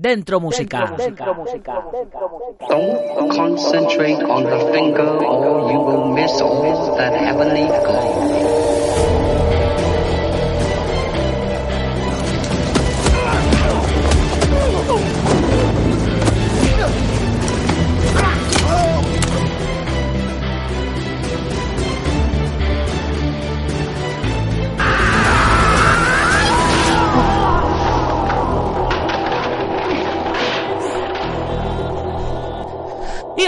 Dentro música. Don't concentrate on the finger or you will miss all that heavenly glow.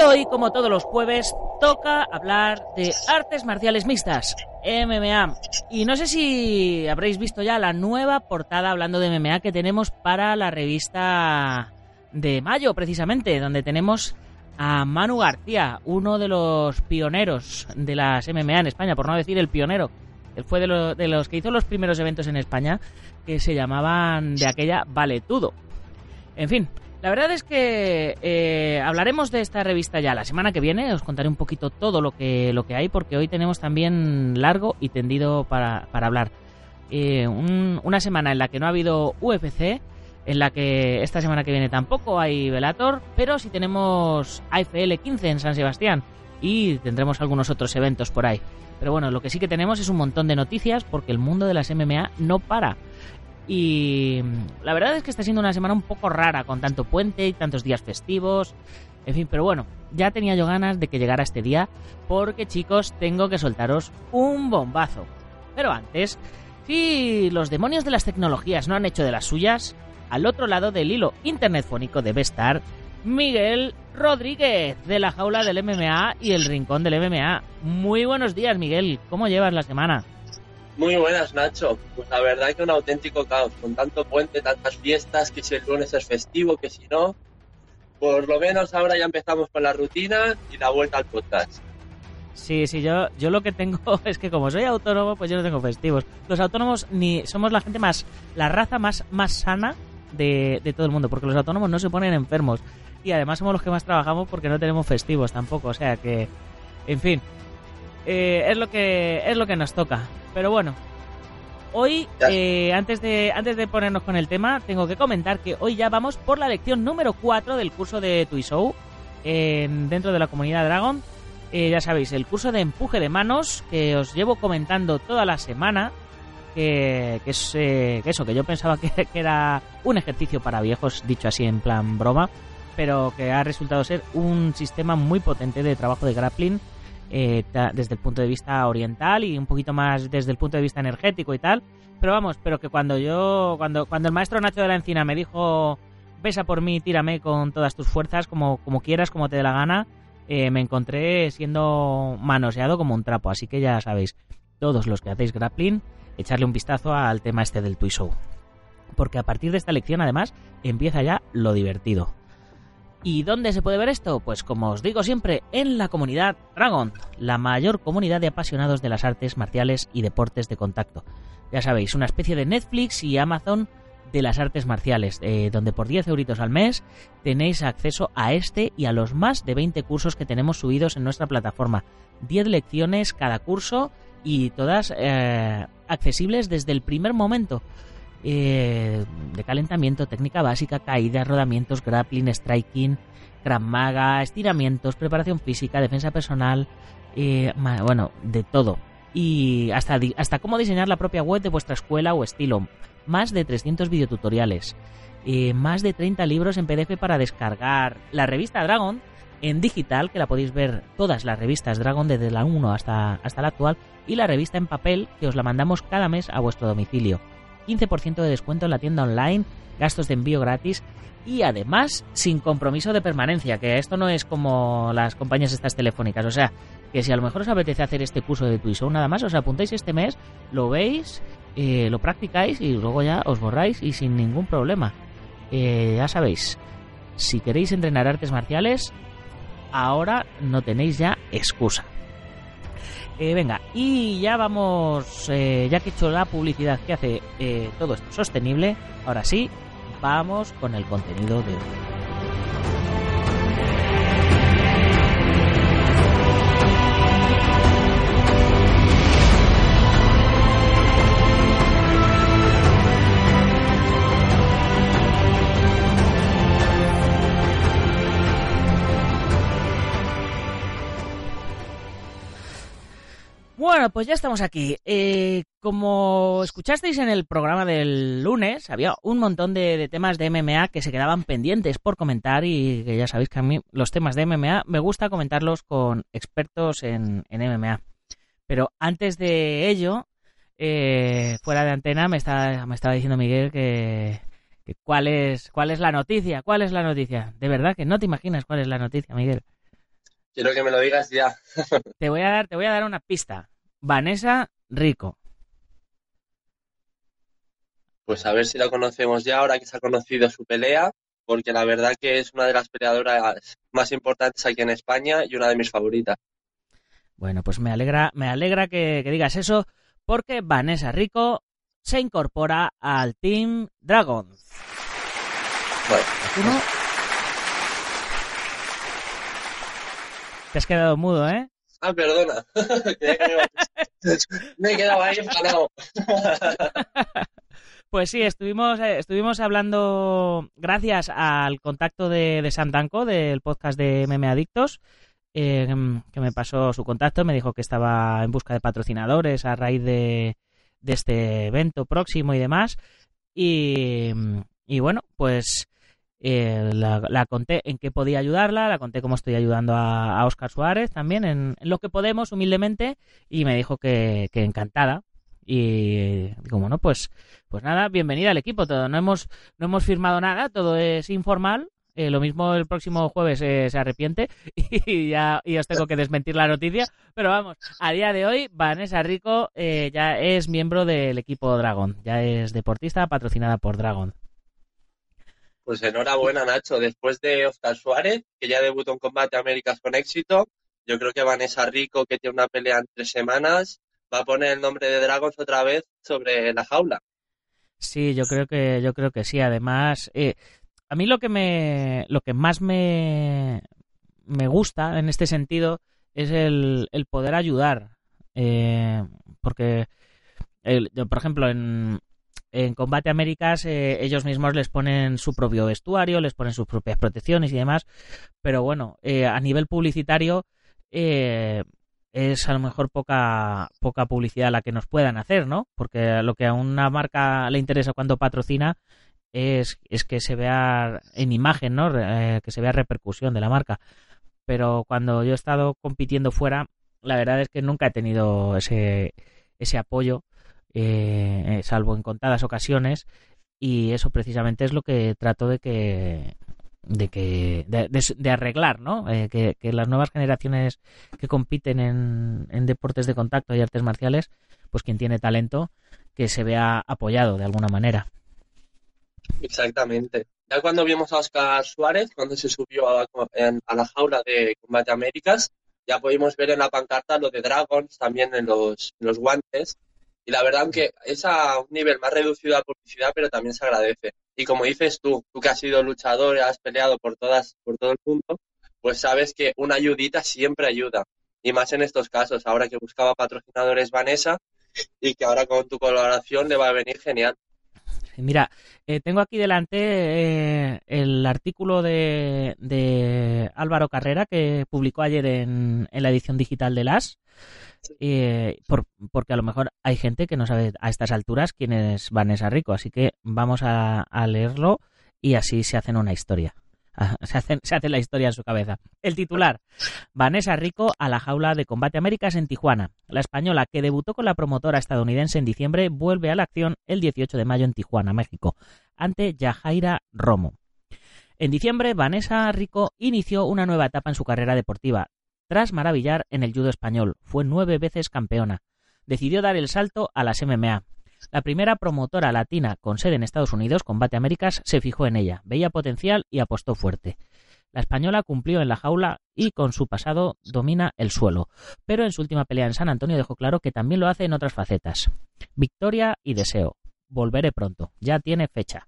Hoy, como todos los jueves, toca hablar de artes marciales mixtas, MMA. Y no sé si habréis visto ya la nueva portada hablando de MMA que tenemos para la revista de mayo, precisamente, donde tenemos a Manu García, uno de los pioneros de las MMA en España, por no decir el pionero. Él fue de, de los que hizo los primeros eventos en España que se llamaban de aquella Valetudo. En fin, la verdad es que eh, hablaremos de esta revista ya la semana que viene. Os contaré un poquito todo lo que, lo que hay, porque hoy tenemos también largo y tendido para, para hablar. Eh, un- una semana en la que no ha habido UFC, en la que esta semana que viene tampoco hay Velator, pero sí tenemos AFL 15 en San Sebastián y tendremos algunos otros eventos por ahí. Pero bueno, lo que sí que tenemos es un montón de noticias porque el mundo de las MMA no para. Y la verdad es que está siendo una semana un poco rara con tanto puente y tantos días festivos. En fin, pero bueno, ya tenía yo ganas de que llegara este día porque chicos, tengo que soltaros un bombazo. Pero antes, si los demonios de las tecnologías no han hecho de las suyas, al otro lado del hilo internetfónico debe estar Miguel Rodríguez de la jaula del MMA y el rincón del MMA. Muy buenos días, Miguel. ¿Cómo llevas la semana? Muy buenas, Nacho. Pues la verdad que un auténtico caos, con tanto puente, tantas fiestas, que si el lunes es festivo, que si no. Por lo menos ahora ya empezamos con la rutina y la vuelta al podcast. Sí, sí, yo, yo lo que tengo es que como soy autónomo, pues yo no tengo festivos. Los autónomos ni somos la gente más, la raza más, más sana de, de todo el mundo, porque los autónomos no se ponen enfermos. Y además somos los que más trabajamos porque no tenemos festivos tampoco. O sea que, en fin, eh, es lo que es lo que nos toca. Pero bueno, hoy eh, antes de antes de ponernos con el tema, tengo que comentar que hoy ya vamos por la lección número 4 del curso de Tuisou en, dentro de la comunidad Dragon. Eh, ya sabéis, el curso de empuje de manos que os llevo comentando toda la semana. Que, que es eh, que eso, que yo pensaba que, que era un ejercicio para viejos, dicho así en plan broma, pero que ha resultado ser un sistema muy potente de trabajo de grappling eh, desde el punto de vista oriental y un poquito más desde el punto de vista energético y tal. Pero vamos, pero que cuando yo, cuando, cuando el maestro Nacho de la Encina me dijo, pesa por mí, tírame con todas tus fuerzas, como, como quieras, como te dé la gana, eh, me encontré siendo manoseado como un trapo. Así que ya sabéis, todos los que hacéis grappling, echarle un vistazo al tema este del Tui-Show. Porque a partir de esta lección, además, empieza ya lo divertido. ¿Y dónde se puede ver esto? Pues como os digo siempre, en la comunidad Dragon, la mayor comunidad de apasionados de las artes marciales y deportes de contacto. Ya sabéis, una especie de Netflix y Amazon de las artes marciales, eh, donde por 10 euritos al mes tenéis acceso a este y a los más de 20 cursos que tenemos subidos en nuestra plataforma. 10 lecciones cada curso y todas eh, accesibles desde el primer momento. Eh, de calentamiento, técnica básica, caídas, rodamientos, grappling, striking, Krav Maga, estiramientos, preparación física, defensa personal, eh, bueno, de todo. Y hasta, hasta cómo diseñar la propia web de vuestra escuela o estilo. Más de 300 videotutoriales. eh, más de 30 libros en PDF para descargar. La revista Dragon en digital, que la podéis ver todas las revistas Dragon desde la 1 hasta, hasta la actual. Y la revista en papel, que os la mandamos cada mes a vuestro domicilio. 15% de descuento en la tienda online, gastos de envío gratis y además sin compromiso de permanencia, que esto no es como las compañías estas telefónicas, o sea, que si a lo mejor os apetece hacer este curso de Twiso nada más, os apuntáis este mes, lo veis, eh, lo practicáis y luego ya os borráis y sin ningún problema. Eh, ya sabéis, si queréis entrenar artes marciales, ahora no tenéis ya excusa. Eh, venga, y ya vamos, eh, ya que he hecho la publicidad que hace eh, todo esto sostenible, ahora sí, vamos con el contenido de hoy. Bueno, pues ya estamos aquí. Eh, como escuchasteis en el programa del lunes, había un montón de, temas de MMA que se quedaban pendientes por comentar y que ya sabéis que a mí los temas de MMA me gusta comentarlos con expertos en, MMA. Pero antes de ello, eh, fuera de antena, me estaba, me estaba diciendo Miguel que, que, cuál, es, cuál es la noticia, cuál es la noticia. De verdad que no te imaginas cuál es la noticia, Miguel. Quiero que me lo digas ya. te voy a dar, te voy a dar una pista. Vanessa Rico. Pues a ver si la conocemos ya ahora que se ha conocido su pelea, porque la verdad que es una de las peleadoras más importantes aquí en España y una de mis favoritas. Bueno, pues me alegra, me alegra que, digas eso, porque Vanessa Rico se incorpora al Team Dragons. Bueno. Te has quedado mudo, ¿eh? Ah, perdona. Me he quedado ahí empanado. Pues sí, estuvimos, eh, estuvimos hablando, gracias al contacto de, de Santanco, del podcast de Meme Adictos, eh, que me pasó su contacto, me dijo que estaba en busca de patrocinadores a raíz de, de este evento próximo y demás. Y, y bueno, pues eh, la, conté en qué podía ayudarla, la conté cómo estoy ayudando a, Oscar Suárez también en, lo que podemos humildemente y me dijo que, encantada. Y como no pues pues nada bienvenida al equipo todo no hemos no hemos firmado nada todo es informal eh, lo mismo el próximo jueves eh, se arrepiente y ya y os tengo que desmentir la noticia pero vamos a día de hoy Vanessa Rico ya es miembro del equipo Dragon ya es deportista patrocinada por Dragon pues enhorabuena, Nacho. Después de Oscar Suárez, que ya debutó en Combate Américas con éxito, yo creo que Vanessa Rico, que tiene una pelea en tres semanas, va a poner el nombre de Dragons otra vez sobre la jaula. Sí, yo creo que, yo creo que sí. Además, eh, a mí lo que me, lo que más me, me gusta en este sentido es el, el poder ayudar. Eh, porque, por ejemplo, en, en Combate Américas eh, ellos mismos les ponen su propio vestuario, les ponen sus propias protecciones y demás, pero bueno, eh, a nivel publicitario eh, es a lo mejor poca, poca publicidad la que nos puedan hacer, ¿no? Porque lo que a una marca le interesa cuando patrocina es, es que se vea en imagen, ¿no? que se vea repercusión de la marca. Pero cuando yo he estado compitiendo fuera, la verdad es que nunca he tenido ese, ese apoyo eh, eh, salvo en contadas ocasiones, y eso precisamente es lo que trato de que de que de, arreglar, ¿no? Eh, que, las nuevas generaciones que compiten en, en, deportes de contacto y artes marciales, pues quien tiene talento, que se vea apoyado de alguna manera. Exactamente. Ya cuando vimos a Oscar Suárez, cuando se subió a la, jaula de Combate Américas, ya pudimos ver en la pancarta lo de Dragons, también en los, en los guantes, y la verdad, aunque es a un nivel más reducido a publicidad, pero también se agradece. Y como dices tú, tú que has sido luchador has peleado por todas, por todo el mundo, pues sabes que una ayudita siempre ayuda. Y más en estos casos, ahora que buscaba patrocinadores Vanessa y que ahora con tu colaboración le va a venir genial. Mira, eh, tengo aquí delante eh, el artículo de, de, Álvaro Carrera que publicó ayer en, en la edición digital de LAS eh, por, porque a lo mejor hay gente que no sabe a estas alturas quién es Vanessa Rico, así que vamos a, leerlo y así se hacen una historia. Ah, se, se hace la historia en su cabeza. El titular, Vanessa Rico a la jaula de Combate Américas en Tijuana. La española que debutó con la promotora estadounidense en diciembre vuelve a la acción el 18 de mayo en Tijuana, México, ante Yajaira Romo. En diciembre, Vanessa Rico inició una nueva etapa en su carrera deportiva, tras maravillar en el judo español, fue nueve veces campeona. Decidió dar el salto a las MMA. La primera promotora latina con sede en Estados Unidos, Combate Américas, se fijó en ella, veía potencial y apostó fuerte. La española cumplió en la jaula y con su pasado domina el suelo, pero en su última pelea en San Antonio dejó claro que también lo hace en otras facetas. Victoria y deseo. Volveré pronto. Ya tiene fecha.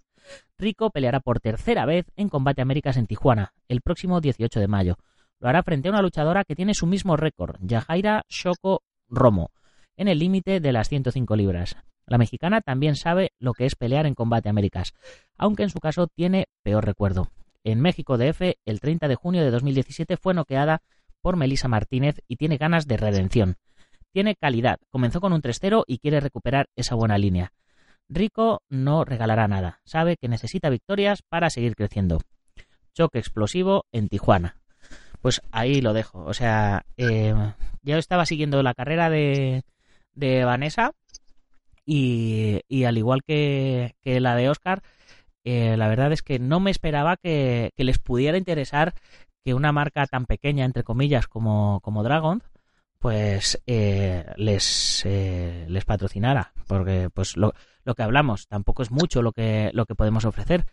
Rico peleará por tercera vez en Combate Américas en Tijuana, el próximo 18 de mayo. Lo hará frente a una luchadora que tiene su mismo récord, Yajaira Shoko Romo, en el límite de las 105 libras. La mexicana también sabe lo que es pelear en combate Américas, aunque en su caso tiene peor recuerdo. En México DF, el 30 de junio de 2017 fue noqueada por Melissa Martínez y tiene ganas de redención. Tiene calidad. Comenzó con un 3-0 y quiere recuperar esa buena línea. Rico no regalará nada. Sabe que necesita victorias para seguir creciendo. Choque explosivo en Tijuana. Pues ahí lo dejo. O sea, eh, yo estaba siguiendo la carrera de, de Vanessa y, al igual que, que la de Oscar, eh, la verdad es que no me esperaba que, que, les pudiera interesar que una marca tan pequeña, entre comillas, como, como Dragon, pues eh, les, eh, les patrocinara. Porque pues lo, lo, que hablamos tampoco es mucho lo que, lo que podemos ofrecer.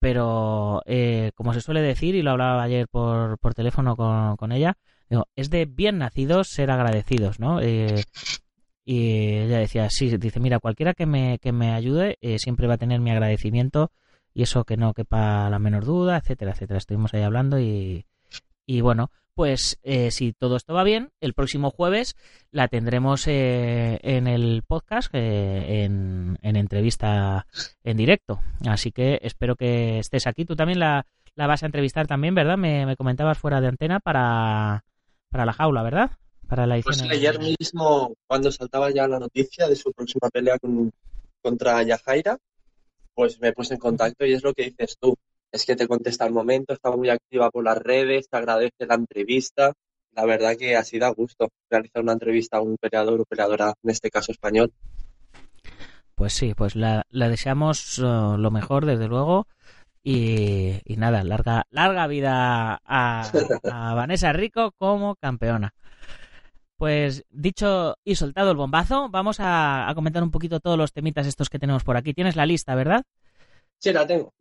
Pero eh, como se suele decir, y lo hablaba ayer por, por teléfono con, con ella, digo, es de bien nacidos ser agradecidos, ¿no? Eh, y ella decía, sí, dice, mira, cualquiera que me, que me ayude eh, siempre va a tener mi agradecimiento y eso que no quepa la menor duda, etcétera, etcétera. Estuvimos ahí hablando y, y bueno, pues eh, si todo esto va bien, el próximo jueves la tendremos eh, en el podcast, eh, en, en, entrevista en directo. Así que espero que estés aquí. Tú también la, la vas a entrevistar también, ¿verdad? Me, me, comentabas fuera de antena para, para la jaula, ¿verdad? Para la edición. Pues ayer mismo, cuando saltaba ya la noticia de su próxima pelea con, contra Yajaira, pues me puse en contacto y es lo que dices tú es que te contesta al momento, está muy activa por las redes, te agradece la entrevista. La verdad que así da gusto realizar una entrevista a un peleador o peleadora, en este caso español. Pues sí, pues la, la deseamos uh, lo mejor, desde luego. Y, y, nada, larga, larga vida a, a Vanessa Rico como campeona. Pues dicho y soltado el bombazo, vamos a, a comentar un poquito todos los temitas estos que tenemos por aquí. Tienes la lista, ¿verdad? Sí, la tengo.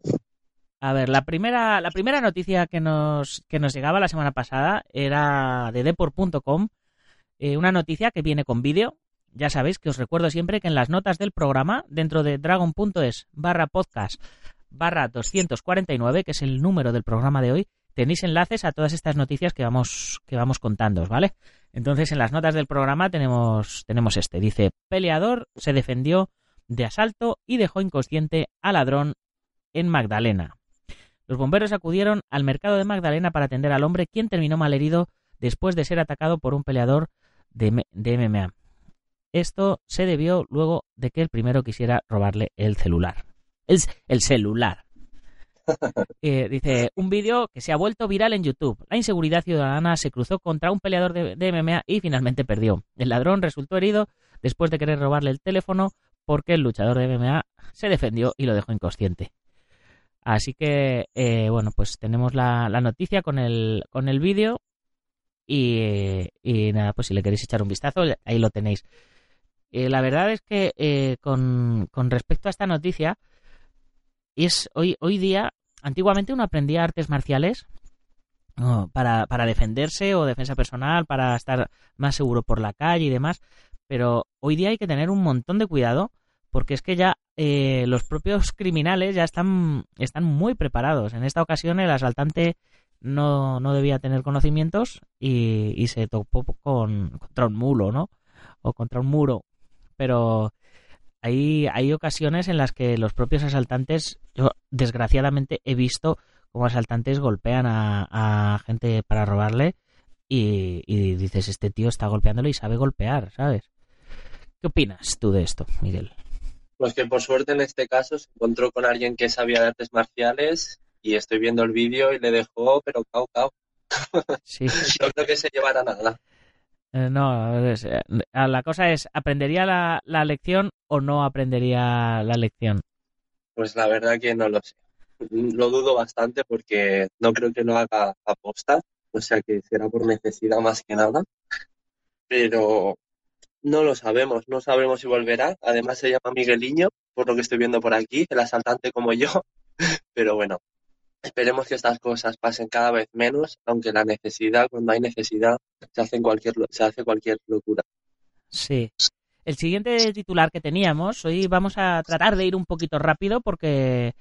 A ver, la primera, la primera noticia que nos, que nos llegaba la semana pasada era de deport.com, eh, una noticia que viene con vídeo. Ya sabéis que os recuerdo siempre que en las notas del programa, dentro de dragon.es barra podcast barra 249, que es el número del programa de hoy, tenéis enlaces a todas estas noticias que vamos, que vamos contando, ¿vale? Entonces, en las notas del programa tenemos, tenemos este. Dice, peleador se defendió de asalto y dejó inconsciente al ladrón en Magdalena. Los bomberos acudieron al mercado de Magdalena para atender al hombre, quien terminó malherido después de ser atacado por un peleador de, de MMA. Esto se debió luego de que el primero quisiera robarle el celular. El, el celular. Eh, dice, un vídeo que se ha vuelto viral en YouTube. La inseguridad ciudadana se cruzó contra un peleador de, de, MMA y finalmente perdió. El ladrón resultó herido después de querer robarle el teléfono porque el luchador de MMA se defendió y lo dejó inconsciente. Así que, eh, bueno, pues tenemos la, noticia con el, con el vídeo y, nada, pues si le queréis echar un vistazo, ahí lo tenéis. Eh, la verdad es que eh, con, con, respecto a esta noticia, es hoy, hoy día, antiguamente uno aprendía artes marciales para, para defenderse o defensa personal, para estar más seguro por la calle y demás, pero hoy día hay que tener un montón de cuidado porque es que ya eh, los propios criminales ya están, están muy preparados. En esta ocasión el asaltante no, no debía tener conocimientos y, se topó con, contra un mulo, ¿no? O contra un muro. Pero hay, hay ocasiones en las que los propios asaltantes, yo desgraciadamente he visto como asaltantes golpean a, a gente para robarle y, y dices, este tío está golpeándolo y sabe golpear, ¿sabes? ¿Qué opinas tú de esto, Miguel? Pues que por suerte en este caso se encontró con alguien que sabía de artes marciales y estoy viendo el vídeo y le dejó, pero cao, cao. Sí. no creo que se llevara nada. Eh, no, es, eh, la cosa es, ¿aprendería la, la, lección o no aprendería la lección? Pues la verdad que no lo sé. Lo dudo bastante porque no creo que lo haga aposta, o sea que será por necesidad más que nada. Pero no lo sabemos, no sabemos si volverá. Además se llama Migueliño, por lo que estoy viendo por aquí, el asaltante como yo. Pero bueno, esperemos que estas cosas pasen cada vez menos, aunque la necesidad, cuando hay necesidad, se hace cualquier, se hace cualquier locura. Sí. El siguiente titular que teníamos, hoy vamos a tratar de ir un poquito rápido porque,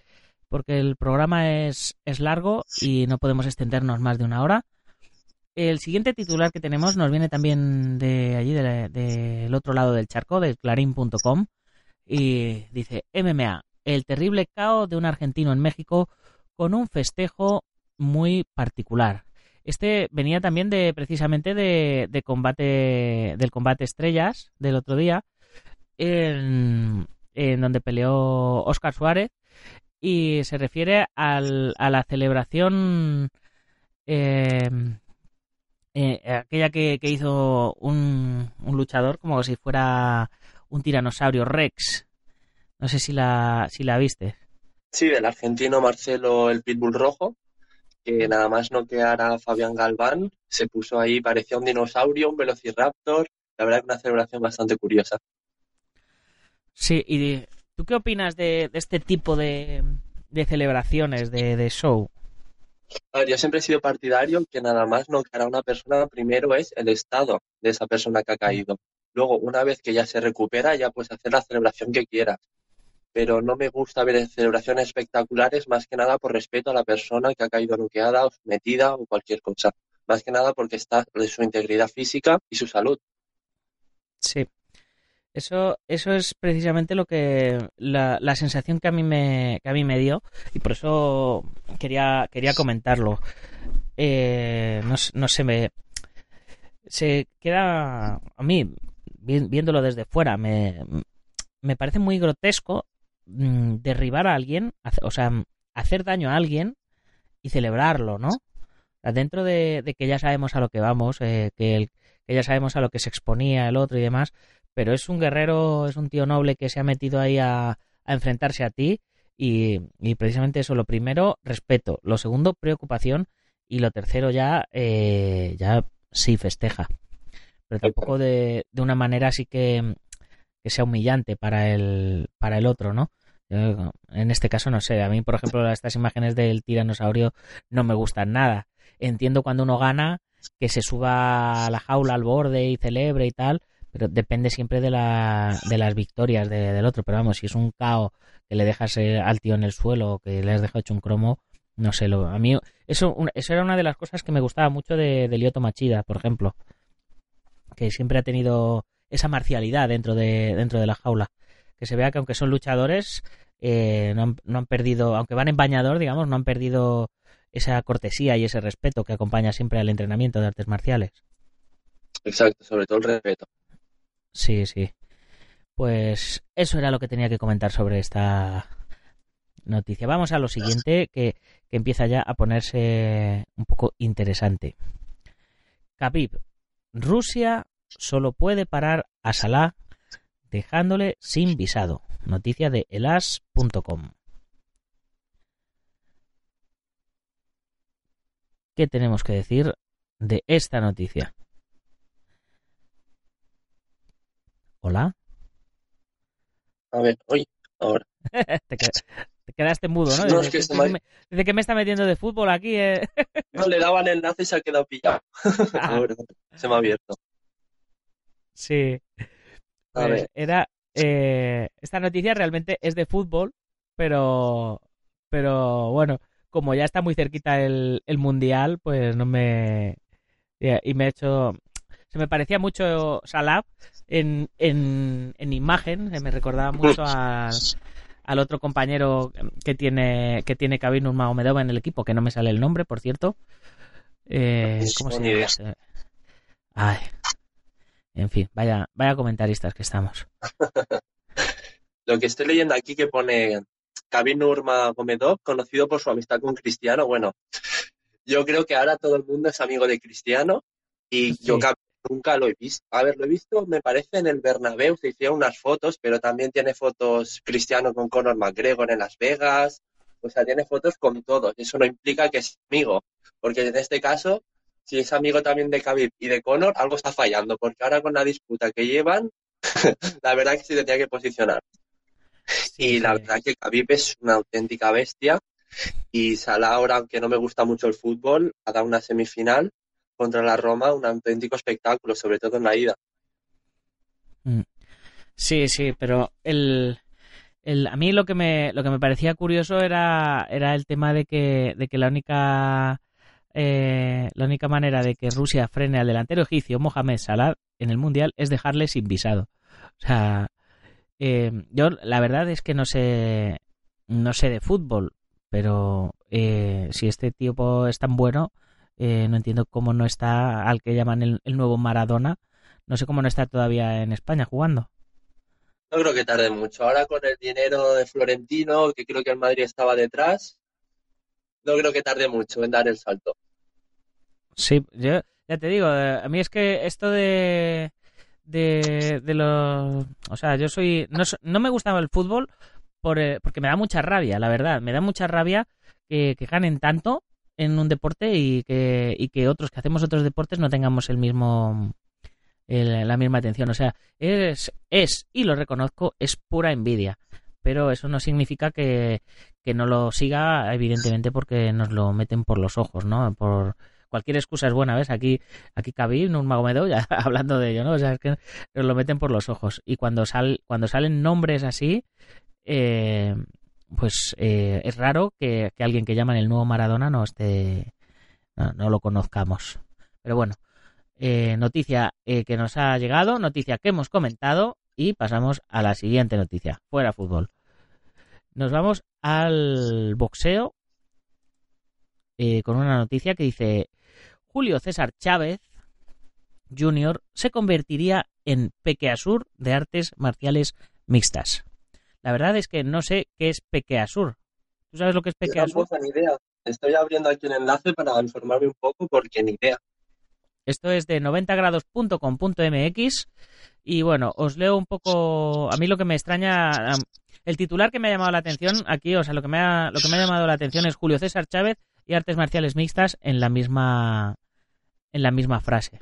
porque el programa es, es largo y no podemos extendernos más de una hora. El siguiente titular que tenemos nos viene también de allí, del de, de otro lado del charco, de clarín.com, y dice MMA, el terrible caos de un argentino en México con un festejo muy particular. Este venía también de precisamente de, combate del combate estrellas del otro día, en, en donde peleó Oscar Suárez y se refiere al, a la celebración eh, eh, aquella que, que hizo un, un, luchador como si fuera un tiranosaurio Rex. No sé si la, si la viste. Sí, del argentino Marcelo el Pitbull Rojo, que nada más no quedara a Fabián Galván, se puso ahí, parecía un dinosaurio, un velociraptor. La verdad que una celebración bastante curiosa. Sí, y ¿tú qué opinas de, de este tipo de, de celebraciones, de, de, show? A yo siempre he sido partidario que nada más no a una persona, primero es el estado de esa persona que ha caído. Luego, una vez que ya se recupera, ya puedes hacer la celebración que quieras. Pero no me gusta ver celebraciones espectaculares más que nada por respeto a la persona que ha caído noqueada o sometida o cualquier cosa. Más que nada porque está de su integridad física y su salud. Sí. Eso, eso es precisamente lo que la, la, sensación que a mí me que a mí me dio y por eso quería quería comentarlo. Eh, no, no se me se queda a mí viéndolo desde fuera me, me parece muy grotesco mmm, derribar a alguien, o sea, hacer daño a alguien y celebrarlo, ¿no? Dentro de, de que ya sabemos a lo que vamos, eh, que ya sabemos a lo que se exponía el otro y demás, pero es un guerrero, es un tío noble que se ha metido ahí a, a enfrentarse a ti y, y, precisamente eso, lo primero, respeto, lo segundo, preocupación. Y lo tercero ya, eh, ya sí festeja, pero tampoco de, de una manera así que, que, sea humillante para el, para el otro, ¿no? Yo, en este caso no sé, a mí por ejemplo estas imágenes del tiranosaurio no me gustan nada. Entiendo cuando uno gana que se suba a la jaula al borde y celebre y tal, pero depende siempre de, la, de las victorias de, del otro. Pero vamos, si es un cao que le dejas al tío en el suelo o que le has dejado hecho un cromo, no sé, lo, a mí eso, eso era una de las cosas que me gustaba mucho de, de Lyoto Machida, por ejemplo, que siempre ha tenido esa marcialidad dentro de, dentro de la jaula. Que se vea que aunque son luchadores, eh, no, han, no han perdido, aunque van en bañador, digamos, no han perdido esa cortesía y ese respeto que acompaña siempre al entrenamiento de artes marciales. Exacto, sobre todo el respeto. Sí, sí. Pues eso era lo que tenía que comentar sobre esta noticia. Vamos a lo siguiente, que, que empieza ya a ponerse un poco interesante. Khabib, Rusia solo puede parar a Salah dejándole sin visado. Noticia de elas.com. ¿Qué tenemos que decir de esta noticia? Hola. A ver, oye, ahora. te, te, quedaste mudo, ¿no? no desde, es que desde, me... desde, que me, está metiendo de fútbol aquí. Eh. no, le daban el enlace y se ha quedado pillado. Ah. Se me ha abierto. Sí. Pues era. Eh, esta noticia realmente es de fútbol, pero. Pero bueno, como ya está muy cerquita el, el mundial, pues no me. Y me he hecho. Se me parecía mucho Salah en, en, en imagen, se me recordaba mucho al, al otro compañero que tiene que tiene Khabib Nurmagomedov en el equipo, que no me sale el nombre, por cierto. Eh, ¿Cómo se llama? Ay. En fin, vaya, vaya comentaristas que estamos. Lo que estoy leyendo aquí que pone Khabib Nurmagomedov, conocido por su amistad con Cristiano, bueno, yo creo que ahora todo el mundo es amigo de Cristiano y sí. yo nunca lo he visto. A ver, lo he visto, me parece, en el Bernabéu, se hicieron unas fotos, pero también tiene fotos Cristiano con Conor McGregor en Las Vegas. O sea, tiene fotos con todos. Eso no implica que es amigo, porque en este caso, si es amigo también de Khabib y de Conor, algo está fallando, porque ahora con la disputa que llevan, la verdad que sí tendría que posicionar. Sí, y la verdad que Khabib es una auténtica bestia. Y Salah ahora, aunque no me gusta mucho el fútbol, ha dado una semifinal contra la Roma un auténtico espectáculo, sobre todo en la ida. Mm. Sí, sí, pero el, el, a mí lo que me lo que me parecía curioso era era el tema de que de que la única eh, la única manera de que Rusia frene al delantero egipcio Mohamed Salah en el mundial es dejarle sin visado. O sea, eh, yo la verdad es que no sé no sé de fútbol, pero eh, si este tipo es tan bueno Eh, no entiendo cómo no está al que llaman el, el nuevo Maradona. No sé cómo no está todavía en España jugando. No creo que tarde mucho. Ahora con el dinero de Florentino, que creo que el Madrid estaba detrás, no creo que tarde mucho en dar el salto. Sí, yo ya te digo, eh, a mí es que esto de de, de los... O sea, yo soy... No, no me gustaba el fútbol por, eh, porque me da mucha rabia, la verdad. Me da mucha rabia que, que ganen tanto en un deporte y que, y que otros que hacemos otros deportes no tengamos el mismo... el- la misma atención. O sea, es, es, y lo reconozco, es pura envidia. Pero eso no significa que, que no lo siga, evidentemente, porque nos lo meten por los ojos, ¿no? Por cualquier excusa es buena, ¿ves? Aquí, aquí Khabib, un Magomedo, ya hablando de ello, ¿no? O sea, es que nos lo meten por los ojos. Y cuando, sal, cuando salen nombres así, eh, pues eh, es raro que, alguien que llaman el nuevo Maradona no esté, no, no lo conozcamos. Pero bueno, eh, noticia eh, que nos ha llegado, noticia que hemos comentado y pasamos a la siguiente noticia, fuera fútbol. Nos vamos al boxeo eh, con una noticia que dice Julio César Chávez Jr. se convertiría en Pequeasur de artes marciales mixtas. La verdad es que no sé qué es Pequeasur. ¿Tú sabes lo que es Yo Pequeasur? tampoco ni idea. Estoy abriendo aquí un enlace para informarme un poco porque ni idea. Esto es de 90grados.com.mx y bueno, os leo un poco, a mí lo que me extraña, el titular que me ha llamado la atención aquí, o sea, lo que me ha, lo que me ha llamado la atención es Julio César Chávez y artes marciales mixtas en la misma, en la misma frase.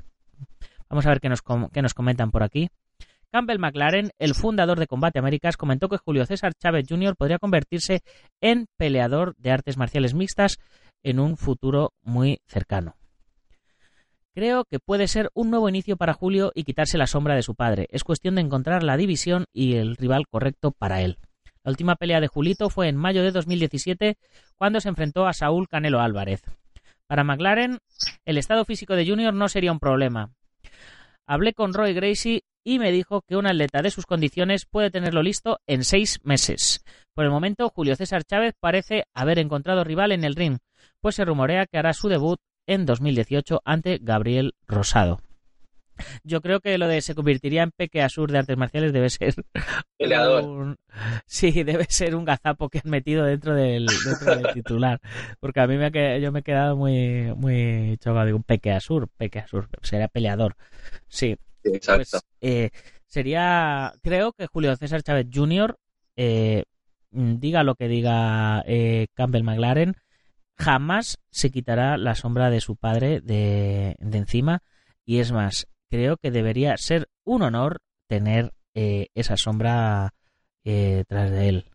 Vamos a ver qué nos, qué nos comentan por aquí. Campbell McLaren, el fundador de Combate Américas, comentó que Julio César Chávez Jr. podría convertirse en peleador de artes marciales mixtas en un futuro muy cercano. Creo que puede ser un nuevo inicio para Julio y quitarse la sombra de su padre. Es cuestión de encontrar la división y el rival correcto para él. La última pelea de Julito fue en mayo de 2017 cuando se enfrentó a Saúl Canelo Álvarez. Para McLaren, el estado físico de Junior no sería un problema. Hablé con Roy Gracie y me dijo que un atleta de sus condiciones puede tenerlo listo en seis meses. Por el momento, Julio César Chávez parece haber encontrado rival en el ring, pues se rumorea que hará su debut en 2018 ante Gabriel Rosado. Yo creo que lo de se convertiría en Peque Asur de artes marciales debe ser Peleador. un- sí, debe ser un gazapo que han metido dentro del, dentro del titular. Porque a mí me ha yo me he quedado muy, muy chocado. Digo, un Peque Asur, Peque Asur, será peleador. Sí, exacto. pues eh, sería, creo que Julio César Chávez Jr., eh, mm, diga lo que diga eh, Campbell McLaren, jamás se quitará la sombra de su padre de, de encima. Y es más, creo que debería ser un honor tener eh, esa sombra eh, tras de él.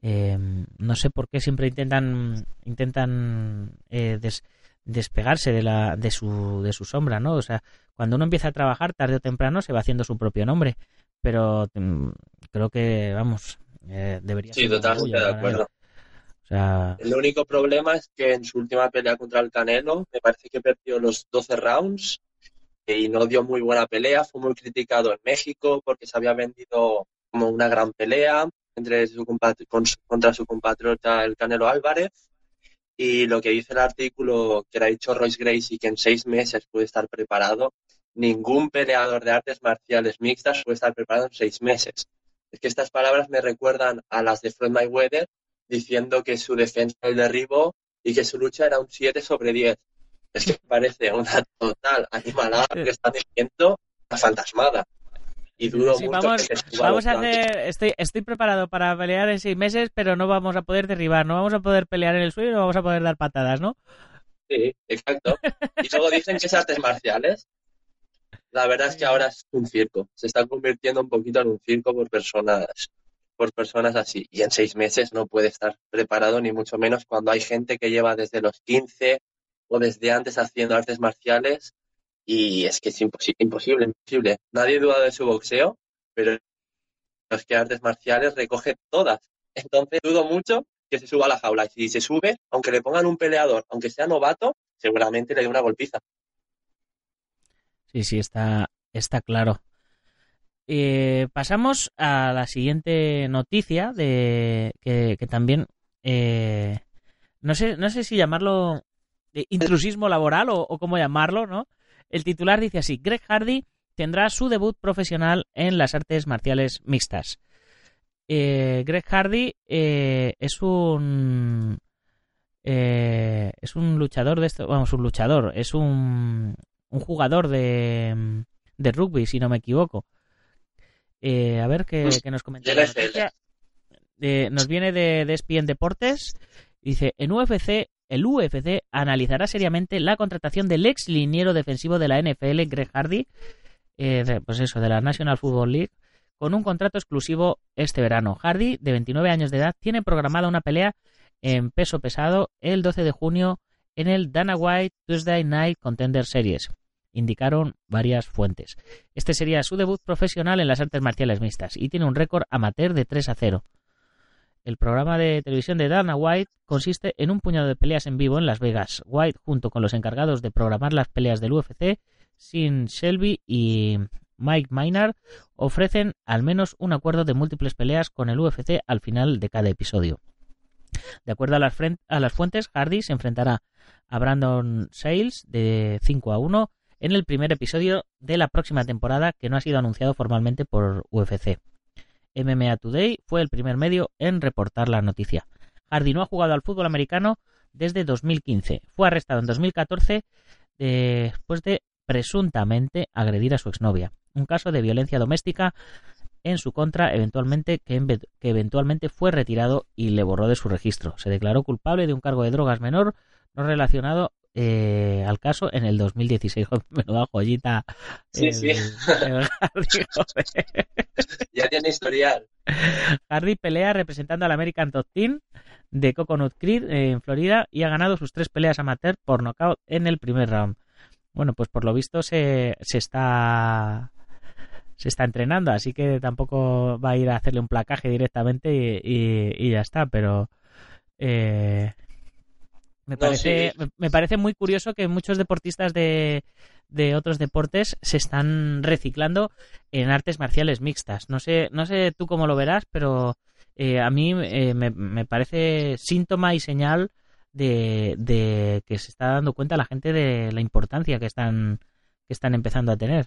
Eh, no sé por qué siempre intentan intentan eh, des- despegarse de la de su de su sombra, ¿no? O sea, cuando uno empieza a trabajar tarde o temprano se va haciendo su propio nombre, pero mm, creo que vamos eh, debería Sí, ser totalmente orgullo de acuerdo. O sea, El único problema es que en su última pelea contra el Canelo, me parece que perdió los 12 rounds y no dio muy buena pelea. Fue muy criticado en México porque se había vendido como una gran pelea entre su compat- con su- contra su compatriota el Canelo Álvarez. Y lo que dice el artículo que le ha dicho Royce Gracie, que en seis meses puede estar preparado, ningún peleador de artes marciales mixtas puede estar preparado en seis meses. Es que estas palabras me recuerdan a las de Floyd Mayweather diciendo que su defensa el derribo y que su lucha era un 7 sobre 10. Es que parece una total animalada que están diciendo una fantasmada. Y dudo Sí, mucho vamos, que se suba vamos a hacer. Estoy, estoy preparado para pelear en seis meses, pero no vamos a poder derribar, no vamos a poder pelear en el suelo y no vamos a poder dar patadas, ¿no? Sí, exacto. Y luego dicen que es artes marciales. La verdad es que ahora es un circo. Se está convirtiendo un poquito en un circo por personas, por personas así. Y en seis meses no puede estar preparado, ni mucho menos cuando hay gente que lleva desde los 15 o desde antes haciendo artes marciales. Y es que es imposi- imposible, imposible. Nadie duda de su boxeo, pero es que artes marciales recoge todas. Entonces dudo mucho que se suba a la jaula. Y si se sube, aunque le pongan un peleador, aunque sea novato, seguramente le dé una golpiza. Sí, sí, está, está claro. Eh, pasamos a la siguiente noticia de que, que también eh, no sé, no sé si llamarlo intrusismo laboral o, o cómo llamarlo, ¿no? El titular dice así, Greg Hardy tendrá su debut profesional en las artes marciales mixtas. Eh, Greg Hardy eh, es un eh, es un luchador de esto, vamos, un luchador, es un, un jugador de, de rugby, si no me equivoco. a ver qué, nos comenta. nos viene de, de ESPN Deportes. Dice, en UFC el UFC analizará seriamente la contratación del ex liniero defensivo de la NFL, Greg Hardy, eh, pues eso, de la National Football League, con un contrato exclusivo este verano. Hardy, de 29 años de edad, tiene programada una pelea en peso pesado el 12 de junio en el Dana White Tuesday Night Contender Series, indicaron varias fuentes. Este sería su debut profesional en las artes marciales mixtas y tiene un récord amateur de 3 a 0. El programa de televisión de Dana White consiste en un puñado de peleas en vivo en Las Vegas. White, junto con los encargados de programar las peleas del UFC, Sin Shelby y Mike Maynard, ofrecen al menos un acuerdo de múltiples peleas con el UFC al final de cada episodio. De acuerdo a las, a las fuentes, Hardy se enfrentará a Brandon Sales de 5 a 1 en el primer episodio de la próxima temporada que no ha sido anunciado formalmente por UFC. MMA Today fue el primer medio en reportar la noticia. Hardy no ha jugado al fútbol americano desde 2015. Fue arrestado en 2014 después de presuntamente agredir a su exnovia. Un caso de violencia doméstica en su contra, eventualmente que, eventualmente fue retirado y le borró de su registro. Se declaró culpable de un cargo de drogas menor no relacionado eh, al caso en el 2016. Menuda joyita. Sí, sí. ya tiene historial. Hardy pelea representando al American Top Team de Coconut Creek en Florida y ha ganado sus tres peleas amateur por nocaut en el primer round. Bueno, pues por lo visto se, se está se está entrenando, así que tampoco va a ir a hacerle un placaje directamente y, ya está, pero eh, me parece, me parece muy curioso que muchos deportistas de, de otros deportes se están reciclando en artes marciales mixtas. No sé, no sé tú cómo lo verás, pero eh, a mí eh, me, parece síntoma y señal de, de, que se está dando cuenta la gente de la importancia que están, que están empezando a tener.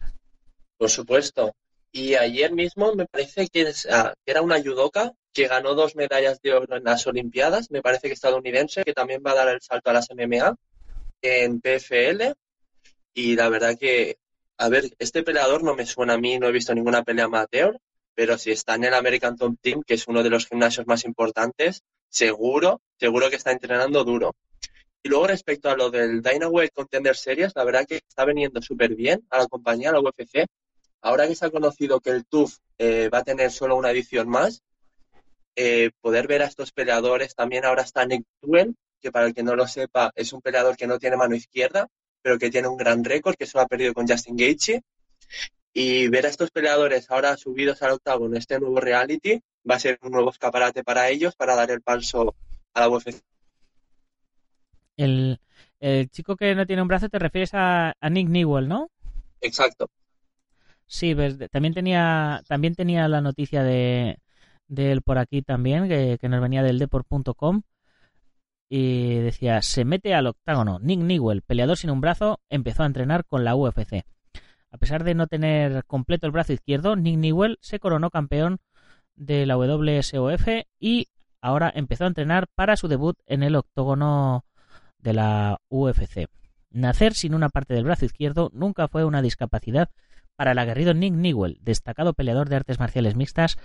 Por supuesto. Y ayer mismo me parece que, ah, era una judoka que ganó dos medallas de oro en las Olimpiadas, me parece que estadounidense, que también va a dar el salto a las MMA en PFL. Y la verdad que, a ver, este peleador no me suena a mí, no he visto ninguna pelea amateur, pero si está en el American Top Team, que es uno de los gimnasios más importantes, seguro, seguro que está entrenando duro. Y luego respecto a lo del Dynamite Contender Series, la verdad que está veniendo súper bien a la compañía, a la UFC, ahora que se ha conocido que el TUF eh, va a tener solo una edición más, eh, poder ver a estos peleadores, también ahora está Nick Duell, que para el que no lo sepa es un peleador que no tiene mano izquierda, pero que tiene un gran récord, que solo ha perdido con Justin Gaethje. Y ver a estos peleadores ahora subidos al octavo en este nuevo reality va a ser un nuevo escaparate para ellos para dar el paso a la UFC. El, chico que no tiene un brazo te refieres a, a Nick Newell, ¿no? Exacto. Sí, también tenía, también tenía la noticia de, él por aquí también, que, nos venía del deport.com. Y decía, se mete al octágono. Nick Newell, peleador sin un brazo, empezó a entrenar con la UFC. A pesar de no tener completo el brazo izquierdo, Nick Newell se coronó campeón de la WSOF y ahora empezó a entrenar para su debut en el octógono de la UFC. Nacer sin una parte del brazo izquierdo nunca fue una discapacidad para el aguerrido Nick Newell, destacado peleador de artes marciales mixtas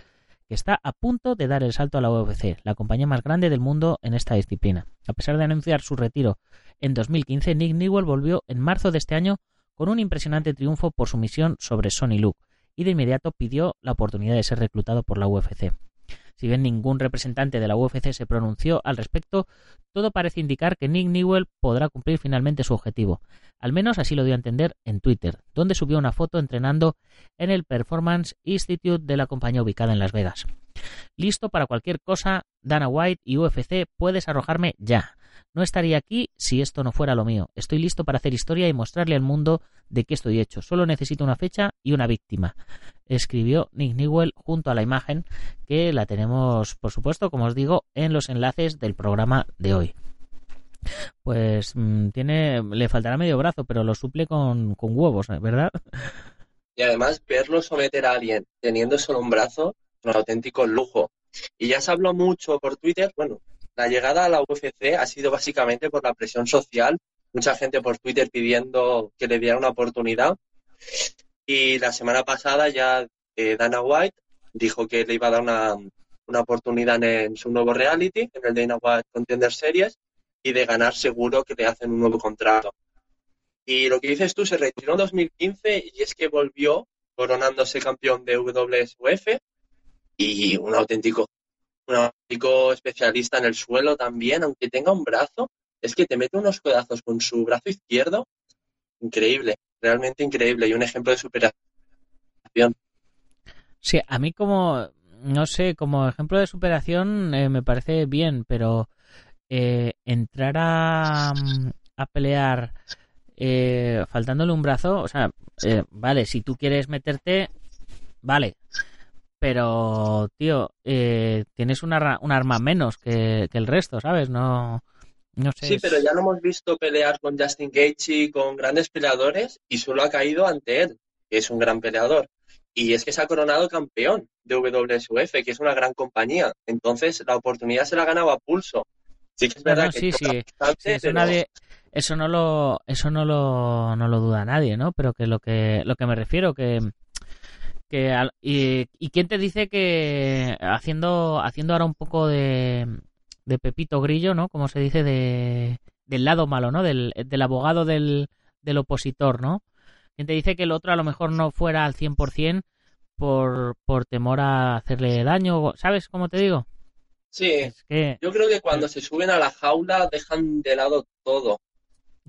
que está a punto de dar el salto a la UFC, la compañía más grande del mundo en esta disciplina. A pesar de anunciar su retiro en 2015, Nick Newell volvió en marzo de este año con un impresionante triunfo por su misión sobre Sonny Luke y de inmediato pidió la oportunidad de ser reclutado por la UFC. Si bien ningún representante de la UFC se pronunció al respecto, todo parece indicar que Nick Newell podrá cumplir finalmente su objetivo. Al menos así lo dio a entender en Twitter, donde subió una foto entrenando en el Performance Institute de la compañía ubicada en Las Vegas. Listo para cualquier cosa, Dana White y UFC, puedes arrojarme ya. No estaría aquí si esto no fuera lo mío. Estoy listo para hacer historia y mostrarle al mundo de qué estoy hecho. Solo necesito una fecha y una víctima. Escribió Nick Newell junto a la imagen que la tenemos, por supuesto, como os digo, en los enlaces del programa de hoy. Pues mm, tiene, le faltará medio brazo, pero lo suple con, con huevos, ¿eh? ¿verdad? Y además, verlo someter a alguien teniendo solo un brazo es un auténtico lujo. Y ya se habló mucho por Twitter, bueno, la llegada a la UFC ha sido básicamente por la presión social, mucha gente por Twitter pidiendo que le diera una oportunidad. Y la semana pasada ya eh, Dana White dijo que le iba a dar una, una oportunidad en, su nuevo reality, en el Dana White Contender Series, y de ganar seguro que le hacen un nuevo contrato. Y lo que dices tú, se retiró en 2015 y es que volvió coronándose campeón de WSUF y un auténtico, un auténtico especialista en el suelo también, aunque tenga un brazo, es que te mete unos codazos con su brazo izquierdo, increíble, realmente increíble y un ejemplo de superación. Sí, a mí como, no sé, como ejemplo de superación eh, me parece bien, pero eh, entrar a, a pelear eh, faltándole un brazo, o sea, eh, vale, si tú quieres meterte, vale. Pero, tío, eh, tienes un, un arma menos que, que, el resto, ¿sabes? No, no sé. Sí, pero ya lo hemos visto pelear con Justin Gaethje, con grandes peleadores, y solo ha caído ante él, que es un gran peleador. Y es que se ha coronado campeón de WSUF, que es una gran compañía. Entonces, la oportunidad se la ganaba a pulso. Sí que es verdad no, que sí, sí. bastante, Sí, eso pero- nadie, eso no lo, eso no lo, no lo duda nadie, ¿no? Pero que lo que, lo que me refiero que, que y, y quién te dice que haciendo, haciendo ahora un poco de, de Pepito Grillo, ¿no? Como se dice de, del lado malo, ¿no? Del, del abogado del, del opositor, ¿no? ¿Quién te dice que el otro a lo mejor no fuera al 100% por, por temor a hacerle daño? ¿Sabes cómo te digo? Sí, Es que... yo creo que cuando se suben a la jaula dejan de lado todo.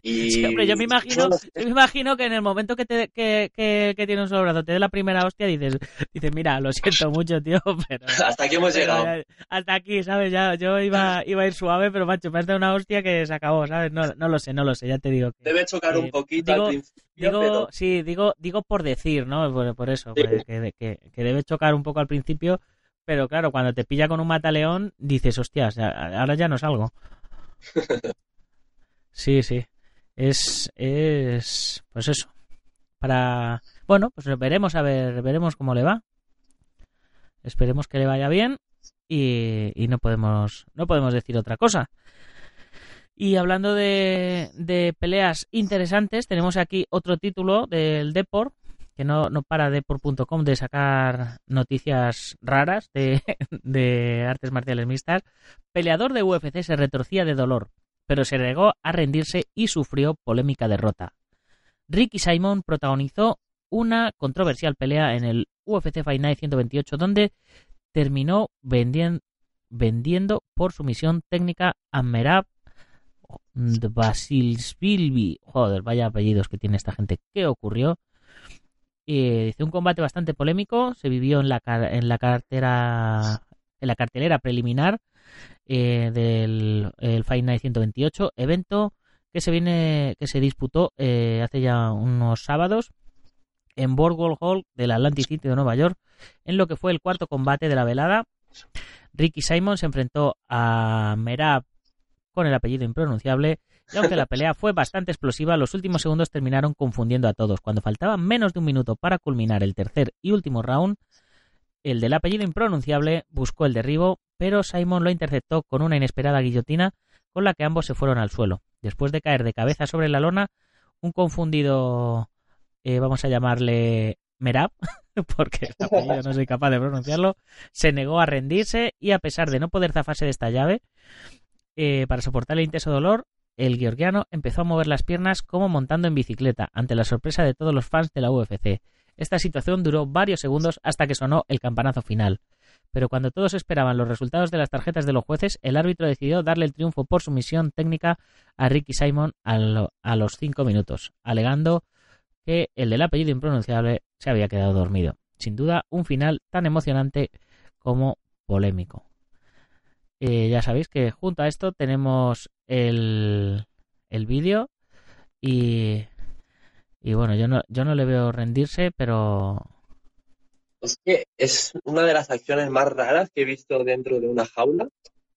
Y Sí, hombre, yo me imagino, yo me imagino que en el momento que te que, que, que tiene un solo brazo, te dé la primera hostia, dices, dices, mira, lo siento mucho, tío, pero, hasta aquí hemos llegado. hasta aquí, ¿sabes? Ya, yo iba, iba a ir suave, pero macho, me has dado una hostia que se acabó, ¿sabes? No, no lo sé, no lo sé, ya te digo. Que, Debe chocar eh, un poquito digo- al principio, digo, pero sí, digo, digo por decir, ¿no? Por, por eso, Sí. pues, que, que, que debe chocar un poco al principio, pero claro, cuando te pilla con un mataleón, dices, hostias, ahora ya no salgo. Sí, sí. Es, es, pues eso. Para, bueno, pues veremos a ver, veremos cómo le va. Esperemos que le vaya bien y, y no podemos, no podemos decir otra cosa. Y hablando de, de peleas interesantes, tenemos aquí otro título del Deport, que no, no para Deport.com de sacar noticias raras de, de artes marciales mixtas. Peleador de UFC se retorcía de dolor, pero se negó a rendirse y sufrió polémica derrota. Ricky Simon protagonizó una controversial pelea en el UFC Fight Night 128 donde terminó vendien- vendiendo por sumisión técnica a Merab Basilsvilvi. Joder, vaya apellidos que tiene esta gente. ¿Qué ocurrió? Eh, dice un combate bastante polémico. Se vivió en la, en la cartera en la cartelera preliminar eh, del el Fight Night 128, evento que se viene que se disputó eh, hace ya unos sábados en Boardwalk Hall del Atlantic City de Nueva York, en lo que fue el cuarto combate de la velada. Ricky Simon se enfrentó a Merab con el apellido impronunciable y aunque la pelea fue bastante explosiva, los últimos segundos terminaron confundiendo a todos. Cuando faltaba menos de un minuto para culminar el tercer y último round, el del apellido impronunciable buscó el derribo, pero Simon lo interceptó con una inesperada guillotina con la que ambos se fueron al suelo. Después de caer de cabeza sobre la lona, un confundido, eh, vamos a llamarle Merab, porque el apellido no soy capaz de pronunciarlo, se negó a rendirse y a pesar de no poder zafarse de esta llave, eh, para soportar el intenso dolor, el georgiano empezó a mover las piernas como montando en bicicleta, ante la sorpresa de todos los fans de la UFC. Esta situación duró varios segundos hasta que sonó el campanazo final. Pero cuando todos esperaban los resultados de las tarjetas de los jueces, el árbitro decidió darle el triunfo por sumisión técnica a Ricky Simon a, lo- a los cinco minutos, alegando que el del apellido impronunciable se había quedado dormido. Sin duda, un final tan emocionante como polémico. Eh, ya sabéis que junto a esto tenemos el, el vídeo y, y bueno, yo no, yo no le veo rendirse, pero Es una de las acciones más raras que he visto dentro de una jaula,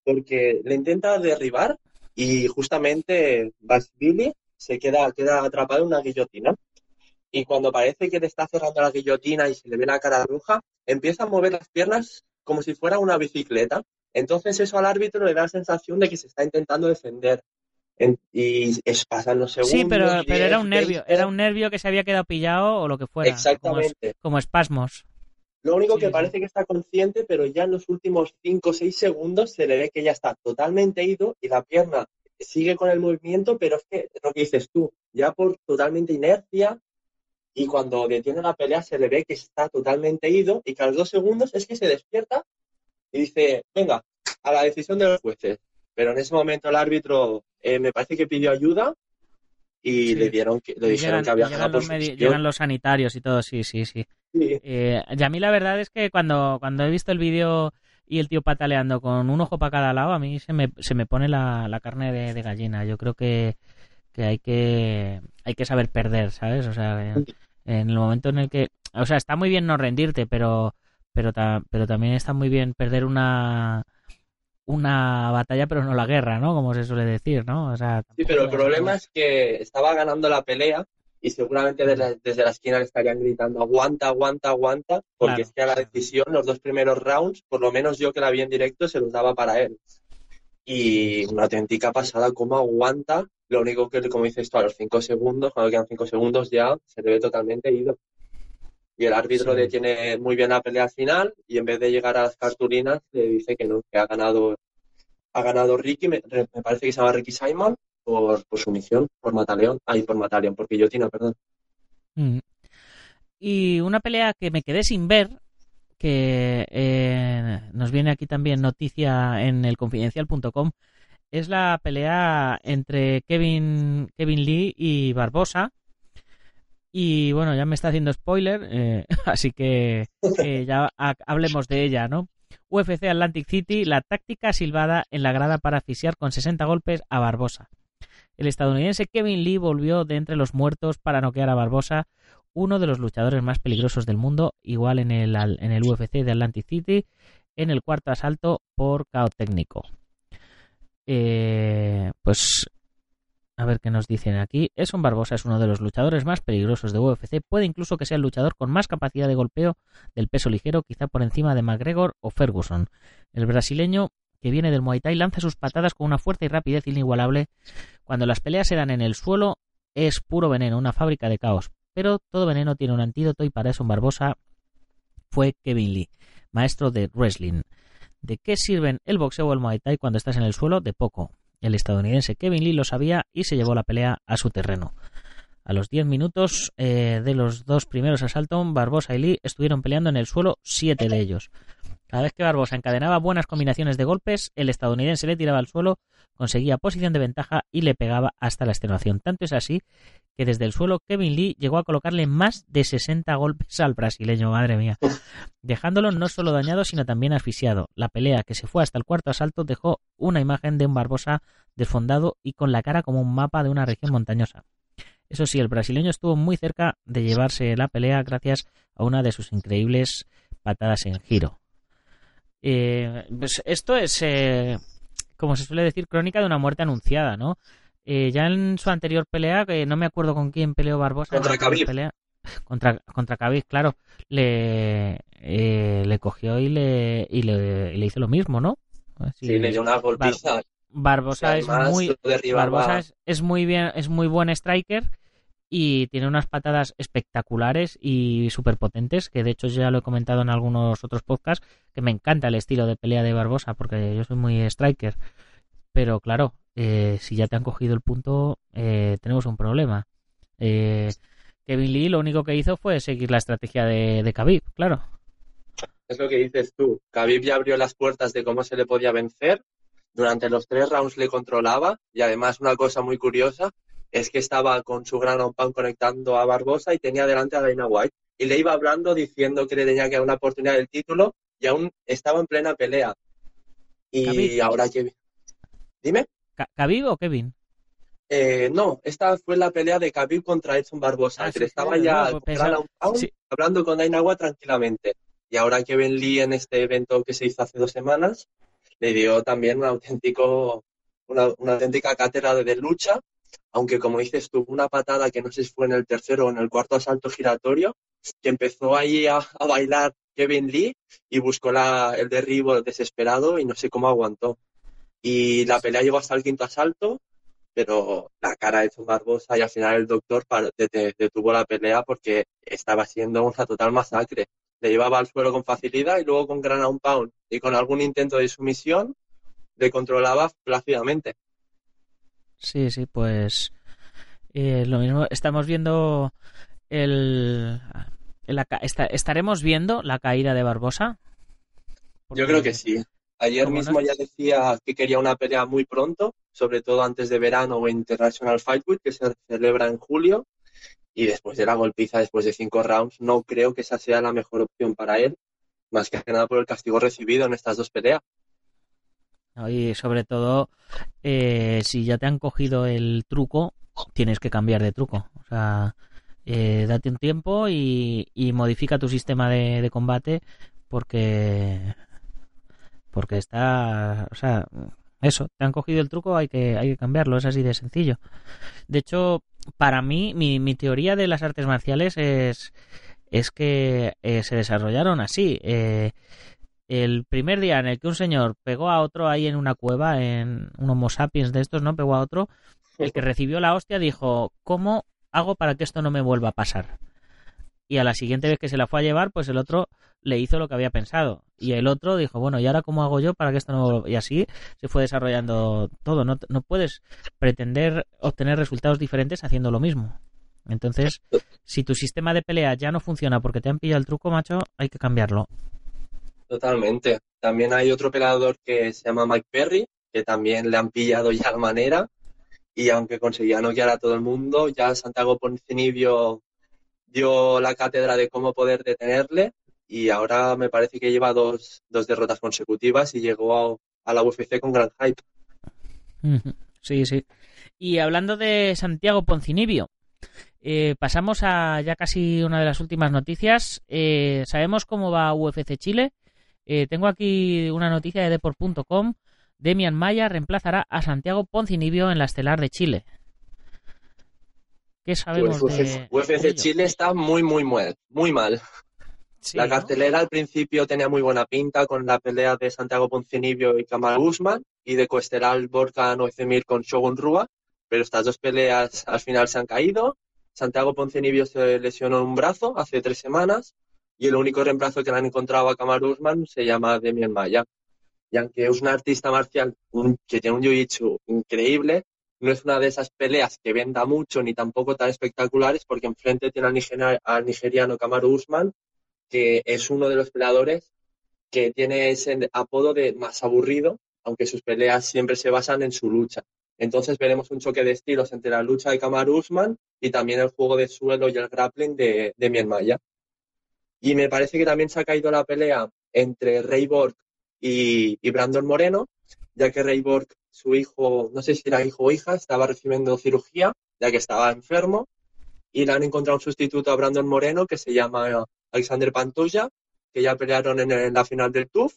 porque le intenta derribar y justamente Billy se queda, queda atrapado en una guillotina. Y cuando parece que le está cerrando la guillotina y se le ve la cara roja, empieza a mover las piernas como si fuera una bicicleta. Entonces eso al árbitro le da la sensación de que se está intentando defender. Y es, pasan los segundos. Sí, pero, pero era un nervio, era un nervio que se había quedado pillado o lo que fuera. Exactamente. Como, espasmos. Lo único que parece que está consciente, pero ya en los últimos 5 o 6 segundos se le ve que ya está totalmente ido y la pierna sigue con el movimiento, pero es que lo que dices tú, ya por totalmente inercia y cuando detiene la pelea se le ve que está totalmente ido y que a los dos segundos es que se despierta y dice, venga, a la decisión de los jueces. Pero en ese momento el árbitro eh, me parece que pidió ayuda y le dieron que, le dijeron que había llegan los, llegan los sanitarios y todo, sí, sí, sí. Eh, y a mí la verdad es que cuando, cuando he visto el vídeo y el tío pataleando con un ojo para cada lado, a mí se me, se me pone la, la carne de, de, gallina. Yo creo que, que hay que hay que saber perder, ¿sabes? O sea, en, el momento en el que, o sea, está muy bien no rendirte, pero pero pero también está muy bien perder una una batalla, pero no la guerra, ¿no? Como se suele decir, ¿no? O sea, sí, pero el problema es que estaba ganando la pelea y seguramente desde la, esquina le estarían gritando aguanta, aguanta, aguanta, porque es que a la decisión, los dos primeros rounds, por lo menos yo que la vi en directo, se los daba para él. Y una auténtica pasada, cómo aguanta lo único que, como dices tú, a los cinco segundos, cuando quedan cinco segundos ya, se le ve totalmente ido. Y el árbitro detiene muy bien la pelea final y en vez de llegar a las cartulinas le dice que no, que ha ganado ha ganado Ricky, me, parece que se llama Ricky Simon, por, por sumisión, por Mataleón. Ay, por Mataleón, por Guillotina, perdón. Mm. Y una pelea que me quedé sin ver, que eh, nos viene aquí también noticia en el confidencial.com, es la pelea entre Kevin, Kevin Lee y Barbosa. Y bueno, ya me está haciendo spoiler, eh, así que ya hablemos de ella, ¿no? UFC Atlantic City, la táctica silbada en la grada para asfixiar con 60 golpes a Barbosa. El estadounidense Kevin Lee volvió de entre los muertos para noquear a Barbosa, uno de los luchadores más peligrosos del mundo, igual en el, en el UFC de Atlantic City, en el cuarto asalto por caos técnico. Eh, pues a ver qué nos dicen aquí. Eson Barbosa es uno de los luchadores más peligrosos de UFC. Puede incluso que sea el luchador con más capacidad de golpeo del peso ligero, quizá por encima de McGregor o Ferguson. El brasileño, que viene del Muay Thai, lanza sus patadas con una fuerza y rapidez inigualable. Cuando las peleas se dan en el suelo, es puro veneno, una fábrica de caos. Pero todo veneno tiene un antídoto y para Eson Barbosa fue Kevin Lee, maestro de wrestling. ¿De qué sirven el boxeo o el Muay Thai cuando estás en el suelo? De poco. El estadounidense Kevin Lee lo sabía y se llevó la pelea a su terreno. A los 10 minutos eh, de los dos primeros asaltos, Barbosa y Lee estuvieron peleando en el suelo, siete de ellos. Cada vez que Barbosa encadenaba buenas combinaciones de golpes, el estadounidense le tiraba al suelo, conseguía posición de ventaja y le pegaba hasta la extenuación. Tanto es así que desde el suelo Kevin Lee llegó a colocarle más de 60 golpes al brasileño, madre mía, dejándolo no solo dañado sino también asfixiado. La pelea que se fue hasta el cuarto asalto dejó una imagen de un Barbosa desfondado y con la cara como un mapa de una región montañosa. Eso sí, el brasileño estuvo muy cerca de llevarse la pelea gracias a una de sus increíbles patadas en giro. Eh, pues esto es, eh, como se suele decir, crónica de una muerte anunciada, ¿no? Eh, ya en su anterior pelea, que no me acuerdo con quién peleó Barbosa. Contra Khabib. contra, contra Khabib, claro. Le, le cogió y le, y le, hizo lo mismo, ¿no? Sí, le dio una golpiza. Barbosa es muy Barbosa es, muy bien es muy buen striker y tiene unas patadas espectaculares y súper potentes, que de hecho ya lo he comentado en algunos otros podcasts, que me encanta el estilo de pelea de Barbosa, porque yo soy muy striker. Pero claro, eh, si ya te han cogido el punto, eh, tenemos un problema. Eh, Kevin Lee lo único que hizo fue seguir la estrategia de, de Khabib, claro. Es lo que dices tú. Khabib ya abrió las puertas de cómo se le podía vencer. Durante los tres rounds le controlaba y además una cosa muy curiosa es que estaba con su gran pan conectando a Barbosa y tenía delante a Dana White. Y le iba hablando diciendo que le tenía que dar una oportunidad del título y aún estaba en plena pelea. Y ahora que... Dime. ¿Khabib o Kevin? Eh, no, esta fue la pelea de Khabib contra Edson Barbosa, ah, que estaba ya hablando con Dana White tranquilamente. Y ahora Kevin Lee en este evento que se hizo hace dos semanas, le dio también un auténtico una, una auténtica cátedra de lucha, aunque como dices tú, una patada que no sé si fue en el tercero o en el cuarto asalto giratorio, que empezó ahí a, bailar Kevin Lee y buscó la, el derribo desesperado y no sé cómo aguantó. Y la pelea llegó hasta el quinto asalto, pero la cara de John Barbosa y al final el doctor detuvo la pelea porque estaba siendo una total masacre. Le llevaba al suelo con facilidad y luego con ground pound y con algún intento de sumisión le controlaba plácidamente. Sí, sí, pues eh, lo mismo. Estamos viendo el... esta- ¿Estaremos viendo la caída de Barbosa? Yo creo que sí. Ayer no mismo ya decía que quería una pelea muy pronto, sobre todo antes de verano o International Fight Week, que se celebra en julio. Y después de la golpiza, después de cinco rounds, no creo que esa sea la mejor opción para él, más que nada por el castigo recibido en estas dos peleas. Y sobre todo, eh, si ya te han cogido el truco, tienes que cambiar de truco. O sea, eh, date un tiempo y, y modifica tu sistema de, de combate porque porque está, o sea, eso, te han cogido el truco, hay que hay que cambiarlo, es así de sencillo. De hecho, para mí, mi, mi teoría de las artes marciales es es que eh, se desarrollaron así. Eh, el primer día en el que un señor pegó a otro ahí en una cueva, en un Homo sapiens de estos, ¿no? Pegó a otro, el que recibió la hostia dijo, ¿cómo hago para que esto no me vuelva a pasar? Y a la siguiente vez que se la fue a llevar, pues el otro le hizo lo que había pensado. Y el otro dijo, bueno, ¿y ahora cómo hago yo para que esto no vuelva? Y así se fue desarrollando todo. No, no puedes pretender obtener resultados diferentes haciendo lo mismo. Entonces, si tu sistema de pelea ya no funciona porque te han pillado el truco, macho, hay que cambiarlo. Totalmente. También hay otro peleador que se llama Mike Perry, que también le han pillado ya la manera. Y aunque conseguía noquear a todo el mundo, ya Santiago Poncinibio dio la cátedra de cómo poder detenerle. Y ahora me parece que lleva dos, dos derrotas consecutivas y llegó a, la UFC con gran hype. Sí, sí. Y hablando de Santiago Poncinibio, eh, pasamos a ya casi una de las últimas noticias. Eh, Sabemos cómo va UFC Chile. Eh, tengo aquí una noticia de Deport.com. Demian Maya reemplazará a Santiago Poncinibio en la estelar de Chile. ¿Qué sabemos Pues de, UFC ello? Chile está muy, muy, muy, muy mal. Sí, la ¿no? cartelera al principio tenía muy buena pinta con la pelea de Santiago Poncinibio y Kamaru Usman y de Coesteral Borca 9000 con Shogun Rua, pero estas dos peleas al final se han caído. Santiago Poncinibio se lesionó un brazo hace tres semanas y el único reemplazo que le han encontrado a Kamaru Usman se llama Demian Maya. Y aunque es un artista marcial que tiene un jiu-jitsu increíble, no es una de esas peleas que venda mucho ni tampoco tan espectaculares porque enfrente tiene al nigeriano Kamaru Usman que es uno de los peleadores que tiene ese apodo de más aburrido, aunque sus peleas siempre se basan en su lucha. Entonces veremos un choque de estilos entre la lucha de Kamaru Usman y también el juego de suelo y el grappling de, de Mien Maya. Y me parece que también se ha caído la pelea entre Ray Borg y, Brandon Moreno, ya que Ray Borg, su hijo, no sé si era hijo o hija, estaba recibiendo cirugía, ya que estaba enfermo, y le han encontrado un sustituto a Brandon Moreno que se llama Alexander Pantoja, que ya pelearon en, en la final del TUF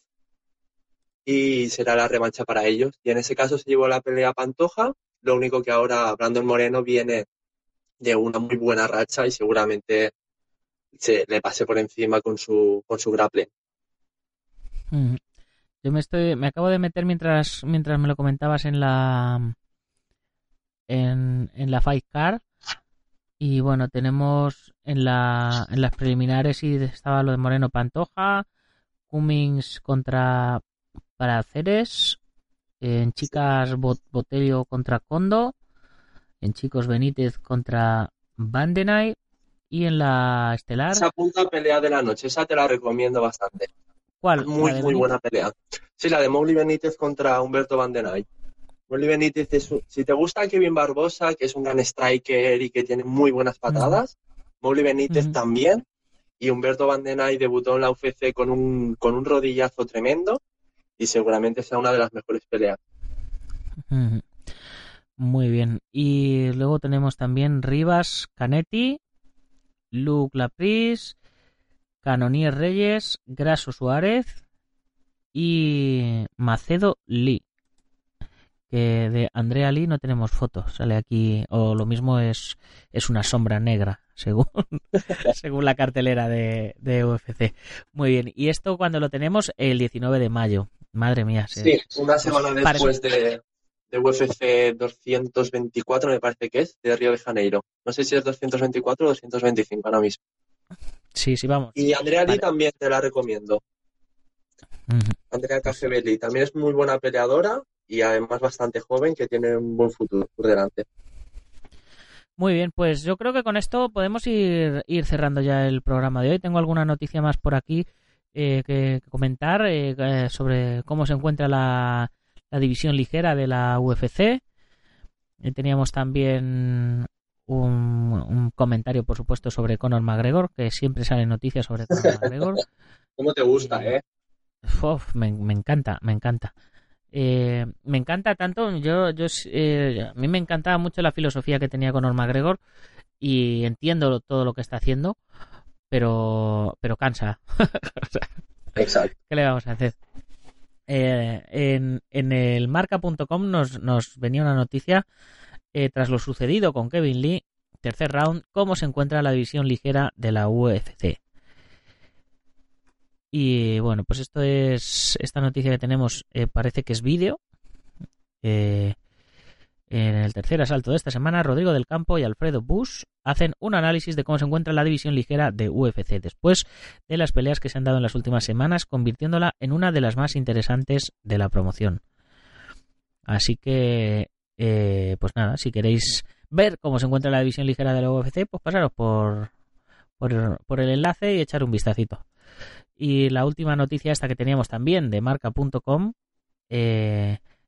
y será la revancha para ellos. Y en ese caso se llevó la pelea Pantoja, lo único que ahora Brandon Moreno viene de una muy buena racha y seguramente se le pase por encima con su, con su grappling. Ujú. Yo me estoy, me acabo de meter mientras, mientras me lo comentabas en la, en, en la Fight Card y bueno tenemos en la, en las preliminares y estaba lo de Moreno Pantoja, Cummings contra Paraceres, en chicas Bot- Botello contra Kondo, en chicos Benítez contra Vandenay y en la estelar Esa punta pelea de la noche, esa te la recomiendo bastante. ¿cuál? Muy, muy Benítez. buena pelea. Sí, la de Mowgli Benítez contra Humberto Van den Eyck. Mowgli Benítez es un- si te gusta Kevin Barbosa, que es un gran striker y que tiene muy buenas patadas, Mowgli Benítez también. Y Humberto Van den Eyck debutó en la UFC con un, con un rodillazo tremendo y seguramente sea una de las mejores peleas. Muy bien. Y luego tenemos también Rivas Canetti, Luke Lapris, Canonier Reyes, Graso Suárez y Macedo Lee. que de Andrea Lee no tenemos fotos. Sale aquí, o lo mismo es, es una sombra negra, según, según la cartelera de, de UFC. Muy bien, y esto cuando lo tenemos el 19 de mayo. Madre mía. Sí, una semana después de, de UFC 224, me parece que es, de Río de Janeiro. No sé si es 224 o 225 ahora mismo. Sí, sí, vamos. Y Andrea Lee también te la recomiendo. Andrea Casebelli también es muy buena peleadora y además bastante joven que tiene un buen futuro por delante. Muy bien, pues yo creo que con esto podemos ir, ir cerrando ya el programa de hoy. Tengo alguna noticia más por aquí eh, que, que comentar eh, eh, sobre cómo se encuentra la, la división ligera de la UFC. Eh, teníamos también un, un comentario, por supuesto, sobre Conor McGregor, que siempre salen noticias sobre Conor McGregor. ¿Cómo te gusta, eh? Uf, me, me encanta, me encanta. Eh, me encanta tanto, yo, yo eh, a mí me encantaba mucho la filosofía que tenía Conor McGregor y entiendo todo lo que está haciendo, pero, pero cansa. Exacto. ¿Qué le vamos a hacer? Eh, en, el marca.com nos, nos venía una noticia eh, tras lo sucedido con Kevin Lee, tercer round, cómo se encuentra la división ligera de la UFC. Y bueno, pues esto es esta noticia que tenemos eh, parece que es vídeo. En el tercer asalto de esta semana, Rodrigo del Campo y Alfredo Bush hacen un análisis de cómo se encuentra la división ligera de UFC después de las peleas que se han dado en las últimas semanas, convirtiéndola en una de las más interesantes de la promoción. Así que, eh, pues nada, si queréis ver cómo se encuentra la división ligera de la UFC, pues pasaros por, por, el enlace y echar un vistacito. Y la última noticia esta que teníamos también de marca.com,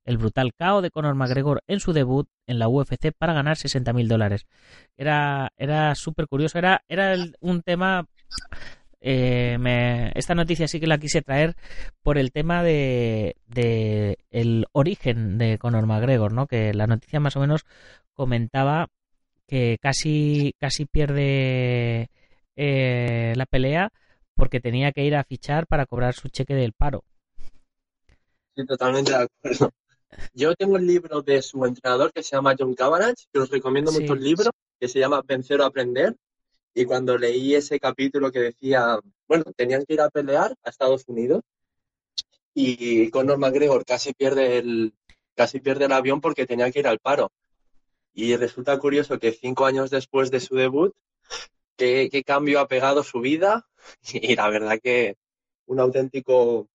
el brutal KO de Conor McGregor en su debut en la UFC para ganar 60 mil dólares. Era, era súper curioso, era, era un tema... eh, esta noticia sí que la quise traer por el tema de, de el origen de Conor McGregor, ¿no? Que la noticia más o menos comentaba que casi, casi pierde eh, la pelea porque tenía que ir a fichar para cobrar su cheque del paro. Sí, totalmente de acuerdo. Yo tengo el libro de su entrenador que se llama John Cavanagh, que os recomiendo Sí. mucho el libro, que se llama Vencer o Aprender. Y cuando leí ese capítulo que decía, bueno, tenían que ir a pelear a Estados Unidos y Conor McGregor casi pierde el, casi pierde el avión porque tenía que ir al paro. Y resulta curioso que cinco años después de su debut, qué, qué cambio ha pegado su vida. Y la verdad que un auténtico,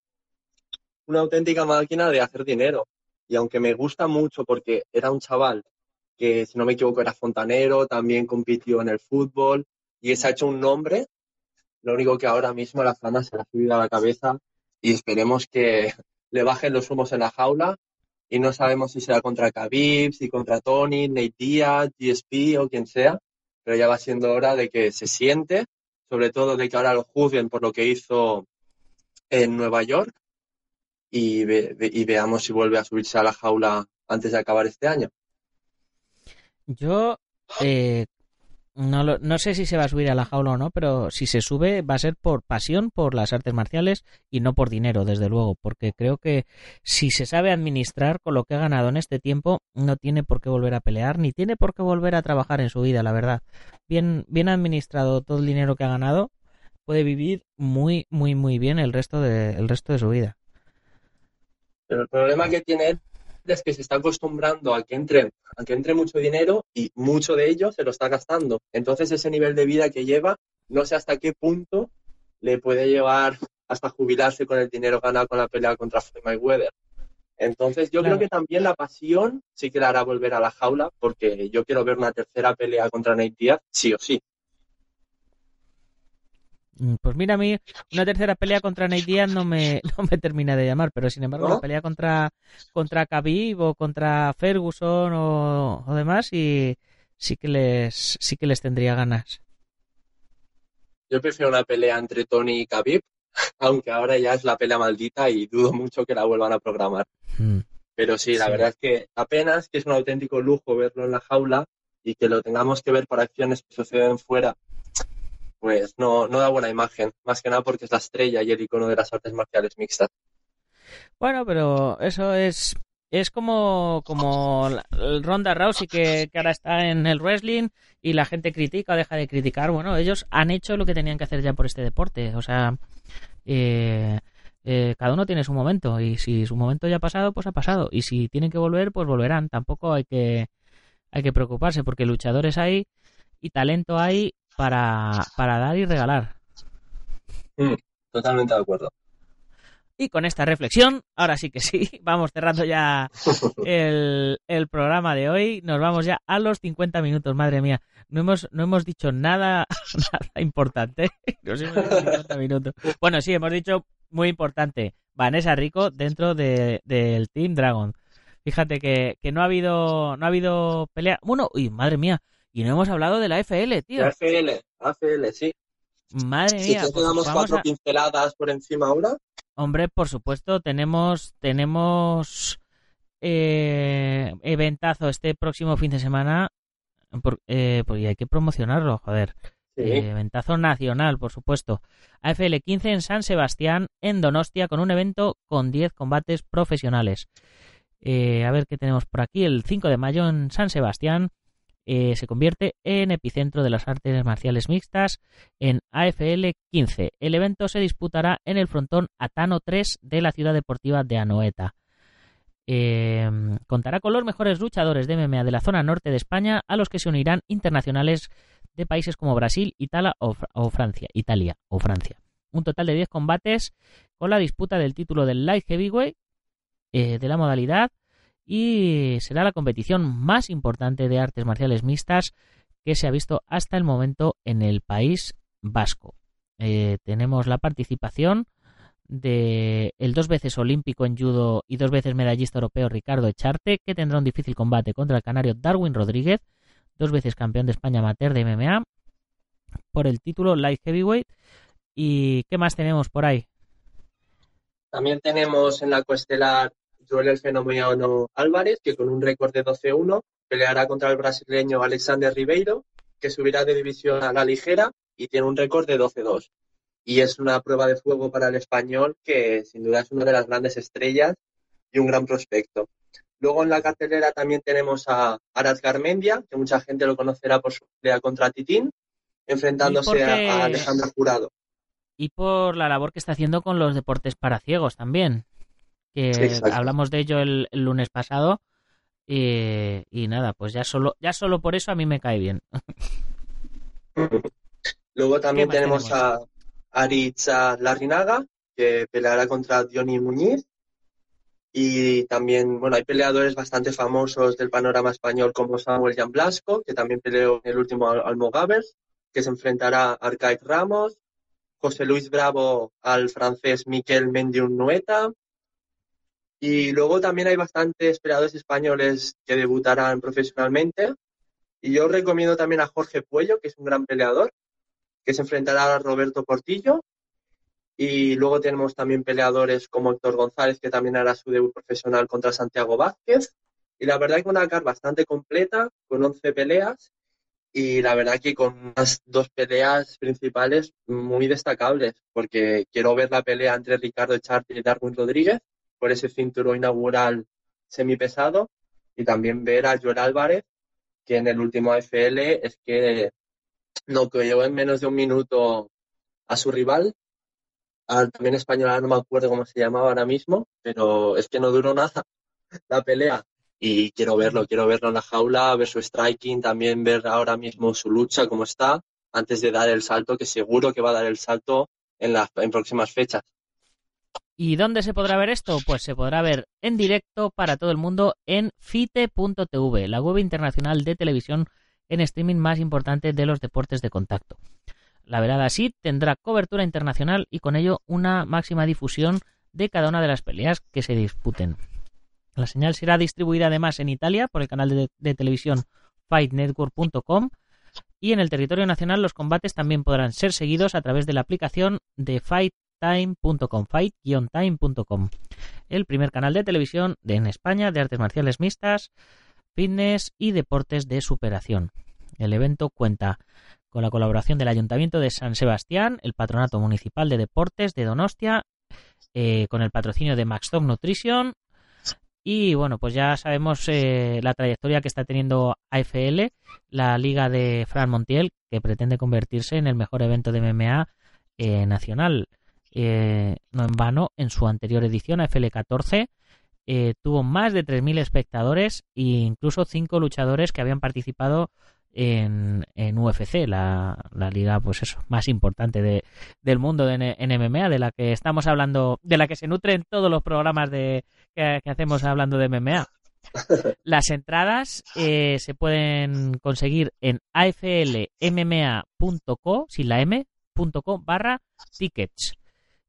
una auténtica máquina de hacer dinero. Y aunque me gusta mucho porque era un chaval que, si no me equivoco, era fontanero, también compitió en el fútbol y se ha hecho un nombre, lo único que ahora mismo la fama se le ha subido a la cabeza y esperemos que le bajen los humos en la jaula y no sabemos si será contra Khabib, si contra Tony, Nate Diaz, GSP o quien sea, pero ya va siendo hora de que se siente, sobre todo de que ahora lo juzguen por lo que hizo en Nueva York y, ve- y veamos si vuelve a subirse a la jaula antes de acabar este año. Yo eh, no, lo- no sé si se va a subir a la jaula o no, pero si se sube va a ser por pasión por las artes marciales y no por dinero, desde luego, porque creo que si se sabe administrar con lo que ha ganado en este tiempo, no tiene por qué volver a pelear, ni tiene por qué volver a trabajar en su vida, la verdad. Bien, bien administrado todo el dinero que ha ganado, puede vivir muy, muy, muy bien el resto de, el resto de su vida. Pero el problema que tiene él es que se está acostumbrando a que entre, a que entre mucho dinero y mucho de ello se lo está gastando. Entonces ese nivel de vida que lleva, no sé hasta qué punto le puede llevar hasta jubilarse con el dinero ganado con la pelea contra Floyd Mayweather. Entonces yo Claro. creo que también la pasión sí que le hará volver a la jaula porque yo quiero ver una tercera pelea contra Nate Diaz, sí o sí. Mm, Pues mira, a mí una tercera pelea contra Nate Diaz no me, no me termina de llamar, pero sin embargo ¿No? la pelea contra, contra Khabib o contra Ferguson o, o demás y sí que les sí que les tendría ganas. Yo prefiero una pelea entre Tony y Khabib, aunque ahora ya es la pelea maldita y dudo mucho que la vuelvan a programar. Mm. Pero sí, la Sí. verdad es que apenas que es un auténtico lujo verlo en la jaula y que lo tengamos que ver por acciones que suceden fuera, pues no, no da buena imagen. Más que nada porque es la estrella y el icono de las artes marciales mixtas. Bueno, pero eso es es como, como Ronda Rousey que, que ahora está en el wrestling y la gente critica o deja de criticar. Bueno, ellos han hecho lo que tenían que hacer ya por este deporte. O sea, eh, eh, cada uno tiene su momento y si su momento ya ha pasado, pues ha pasado. Y si tienen que volver, pues volverán. Tampoco hay que, hay que preocuparse porque luchadores hay y talento hay para, para dar y regalar. Totalmente de acuerdo. Y con esta reflexión, ahora sí que sí, vamos cerrando ya el, el programa de hoy. Nos vamos ya a los 50 minutos, madre mía. No hemos, no hemos dicho nada, nada importante. Nos hemos ido 50 minutos. Bueno, sí, hemos dicho muy importante. Vanessa Rico dentro de- del Team Dragon. Fíjate que, que no ha habido no ha habido pelea. Bueno, uy, madre mía. Y no hemos hablado de la FL, tío. AFL, AFL, sí. Madre Si mía. quieres pues damos vamos cuatro a- pinceladas por encima ahora. Hombre, por supuesto, tenemos tenemos eh, eventazo este próximo fin de semana. Por, eh, pues hay que promocionarlo, joder. Sí. Eh, eventazo nacional, por supuesto. AFL 15 en San Sebastián, en Donostia, con un evento con 10 combates profesionales. Eh, a ver qué tenemos por aquí. El 5 de mayo en San Sebastián eh, se convierte en epicentro de las artes marciales mixtas en AFL 15. El evento se disputará en el frontón Atano 3 de la ciudad deportiva de Anoeta. Eh, contará con los mejores luchadores de MMA de la zona norte de España, a los que se unirán internacionales de países como Brasil, Italia o Francia. Italia o Francia. Un total de 10 combates con la disputa del título del Light Heavyweight eh, de la modalidad y será la competición más importante de artes marciales mixtas que se ha visto hasta el momento en el país vasco. Eh, tenemos la participación de el dos veces olímpico en judo y dos veces medallista europeo Ricardo Echarte, que tendrá un difícil combate contra el canario Darwin Rodríguez, dos veces campeón de España amateur de MMA, por el título Light Heavyweight. ¿Y qué más tenemos por ahí? También tenemos en la coestelar Joel el Fenómeno Álvarez, que con un récord de 12-1 peleará contra el brasileño Alexander Ribeiro, que subirá de división a la ligera y tiene un récord de 12-2. Y es una prueba de fuego para el español que sin duda es una de las grandes estrellas y un gran prospecto. Luego en la cartelera también tenemos a Arat Garmendia, que mucha gente lo conocerá por su pelea contra Titín, enfrentándose porque- a Alejandro Jurado. y por la labor que está haciendo con los deportes para ciegos también. Que exacto. hablamos de ello el, el lunes pasado. Y, y nada, pues ya solo, ya solo por eso a mí me cae bien. Luego también tenemos, tenemos? a Aritza Larrinaga, que peleará contra Diony Muñiz. Y también, bueno, hay peleadores bastante famosos del panorama español como Samuel Jan Blasco, que también peleó en el último Al- Almogavers, que se enfrentará a Arcaic Ramos, José Luis Bravo al francés Miquel Mendiun Nueta. Y luego también hay bastantes peleadores españoles que debutarán profesionalmente. Y yo recomiendo también a Jorge Puello, que es un gran peleador, que se enfrentará a Roberto Portillo. Y luego tenemos también peleadores como Héctor González, que también hará su debut profesional contra Santiago Vázquez. Y la verdad que una card bastante completa, con 11 peleas. Y la verdad que con unas dos peleas principales muy destacables, porque quiero ver la pelea entre Ricardo Echarte y Darwin Rodríguez por ese cinturón inaugural semipesado. Y también ver a Joel Álvarez, que en el último AFL es que no llevó en menos de un minuto a su rival, al también español, no me acuerdo cómo se llamaba ahora mismo, pero es que no duró nada la pelea. Y quiero verlo, quiero verlo en la jaula, ver su striking, también ver ahora mismo su lucha, cómo está, antes de dar el salto, que seguro que va a dar el salto en las en próximas fechas. ¿Y dónde se podrá ver esto? Pues se podrá ver en directo para todo el mundo en fite.tv, la web internacional de televisión en streaming más importante de los deportes de contacto. La velada así tendrá cobertura internacional y con ello una máxima difusión de cada una de las peleas que se disputen. La señal será distribuida además en Italia por el canal de, de televisión fightnetwork.com y en el territorio nacional los combates también podrán ser seguidos a través de la aplicación de fight.time.com, fight-time.com, el primer canal de televisión de, en España de artes marciales mixtas, fitness y deportes de superación. El evento cuenta con la colaboración del Ayuntamiento de San Sebastián, el Patronato Municipal de Deportes de Donostia, eh, con el patrocinio de Maxtop Nutrition Y bueno, pues ya sabemos eh, la trayectoria que está teniendo AFL, la liga de Fran Montiel, que pretende convertirse en el mejor evento de MMA eh, nacional. Eh, no en vano, en su anterior edición, AFL 14, tuvo más de 3.000 espectadores e incluso 5 luchadores que habían participado en, UFC, la, la, liga pues eso, más importante de, del mundo de, en MMA, de la que estamos hablando, de la que se nutren todos los programas de, que, hacemos hablando de MMA. Las entradas eh, se pueden conseguir en aflmma.co, sin la m.co barra tickets.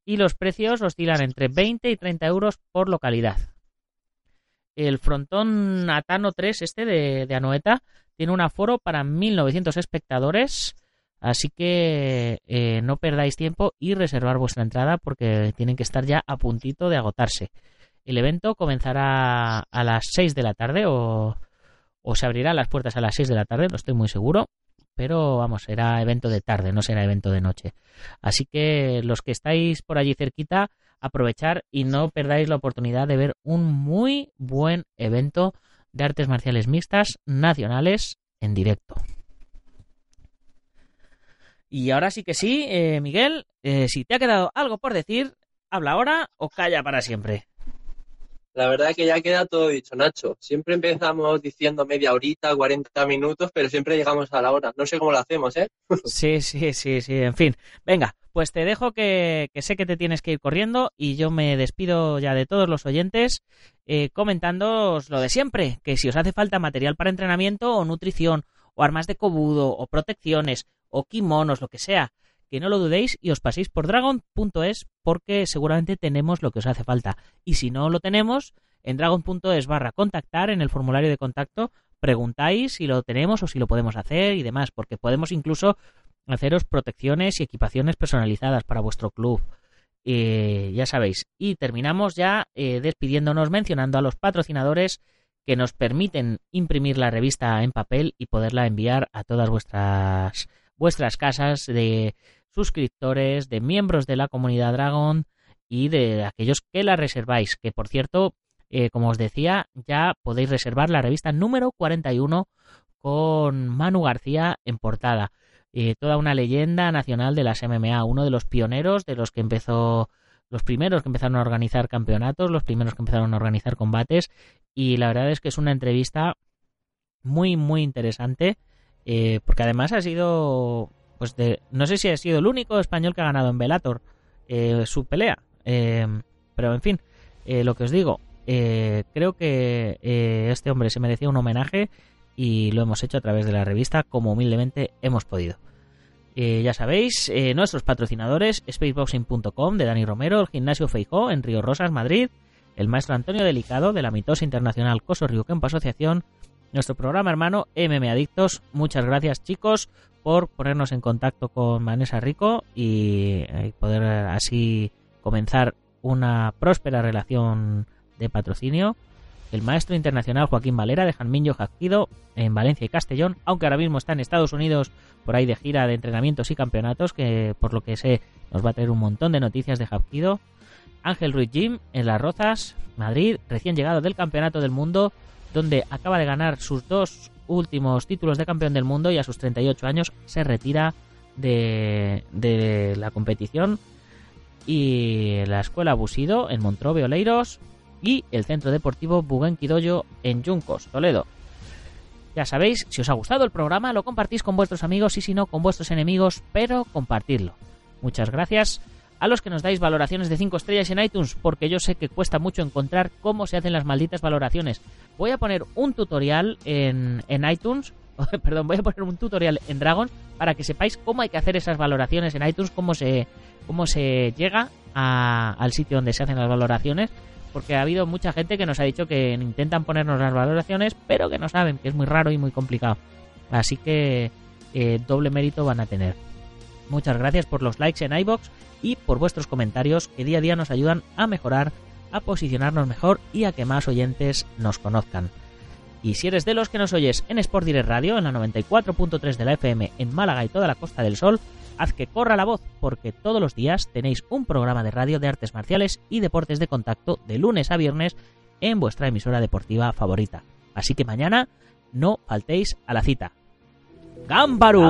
Y los precios oscilan entre 20 y 30 euros por localidad. El frontón Atano 3, este de, Anoeta, tiene un aforo para 1.900 espectadores. Así que eh, no perdáis tiempo y reservar vuestra entrada porque tienen que estar ya a puntito de agotarse. El evento comenzará a las 6 de la tarde o, se abrirán las puertas a las 6 de la tarde, no estoy muy seguro. Pero vamos, será evento de tarde, no será evento de noche. Así que los que estáis por allí cerquita, aprovechar y no perdáis la oportunidad de ver un muy buen evento de artes marciales mixtas nacionales en directo. Y ahora sí que sí, eh, Miguel, eh, si te ha quedado algo por decir, habla ahora o calla para siempre. La verdad es que ya queda todo dicho, Nacho. Siempre empezamos diciendo media horita, 40 minutos, pero siempre llegamos a la hora. No sé cómo lo hacemos, ¿eh? Sí, sí, sí, sí. En fin, venga, pues te dejo que, sé que te tienes que ir corriendo y yo me despido ya de todos los oyentes eh, comentándoos lo de siempre, que si os hace falta material para entrenamiento o nutrición o armas de cobudo o protecciones o kimonos, lo que sea, que no lo dudéis y os paséis por dragon.es porque seguramente tenemos lo que os hace falta. Y si no lo tenemos, en dragon.es barra contactar, en el formulario de contacto, preguntáis si lo tenemos o si lo podemos hacer y demás, porque podemos incluso haceros protecciones y equipaciones personalizadas para vuestro club. Eh, ya sabéis. Y terminamos ya eh, despidiéndonos mencionando a los patrocinadores que nos permiten imprimir la revista en papel y poderla enviar a todas vuestras vuestras casas de suscriptores, de miembros de la comunidad Dragon y de aquellos que la reserváis. Que por cierto, eh, como os decía, ya podéis reservar la revista número 41 con Manu García en portada. Eh, toda una leyenda nacional de las MMA, uno de los pioneros de los que empezó, los primeros que empezaron a organizar campeonatos, los primeros que empezaron a organizar combates, y la verdad es que es una entrevista muy, muy interesante, eh, porque además ha sido pues no sé si ha sido el único español que ha ganado en Velator eh, su pelea, eh, pero en fin, eh, lo que os digo, creo que este hombre se merecía un homenaje y lo hemos hecho a través de la revista como humildemente hemos podido. ya sabéis, nuestros patrocinadores, spaceboxing.com de Dani Romero, el gimnasio Feijó en Río Rosas, Madrid, el maestro Antonio Delicado de la mitosa internacional Coso Río Campo Asociación, nuestro programa hermano MM Adictos. Muchas gracias chicos por ponernos en contacto con Vanessa Rico y eh, poder así comenzar una próspera relación de patrocinio. El maestro internacional Joaquín Valera de Janminho Jacquido en Valencia y Castellón, aunque ahora mismo está en Estados Unidos por ahí de gira de entrenamientos y campeonatos, que por lo que sé nos va a traer un montón de noticias de Jacquido. Ángel Ruiz Jim en Las Rozas, Madrid, recién llegado del Campeonato del Mundo, donde acaba de ganar sus dos últimos títulos de campeón del mundo y a sus 38 años se retira de, la competición. Y la escuela Busido en Montrove Oleiros y el centro deportivo Buguenquidoyo en Yuncos, Toledo. Ya sabéis, si os ha gustado el programa, lo compartís con vuestros amigos y si no, con vuestros enemigos, pero compartidlo. Muchas gracias a los que nos dais valoraciones de 5 estrellas en iTunes, porque yo sé que cuesta mucho encontrar cómo se hacen las malditas valoraciones. Voy a poner un tutorial en, en iTunes, perdón, voy a poner un tutorial en Dragon para que sepáis cómo hay que hacer esas valoraciones en iTunes, cómo se, cómo se llega al sitio donde se hacen las valoraciones, porque ha habido mucha gente que nos ha dicho que intentan ponernos las valoraciones, pero que no saben, que es muy raro y muy complicado. Así que eh, doble mérito van a tener. Muchas gracias por los likes en iBox y por vuestros comentarios que día a día nos ayudan a mejorar, a posicionarnos mejor y a que más oyentes nos conozcan. Y si eres de los que nos oyes en Sport Direct Radio, en la 94.3 de la FM en Málaga y toda la Costa del Sol, haz que corra la voz, porque todos los días tenéis un programa de radio de artes marciales y deportes de contacto de lunes a viernes en vuestra emisora deportiva favorita. Así que mañana no faltéis a la cita. Gámbaro.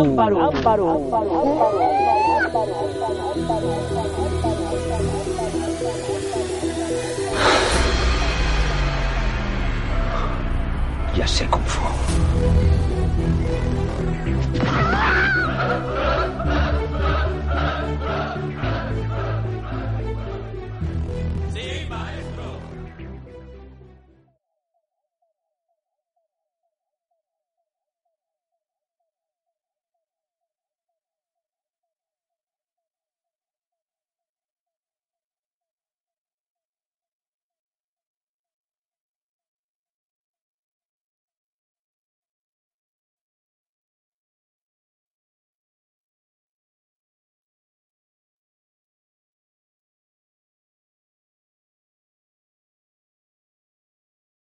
Ya sé Kung Fu.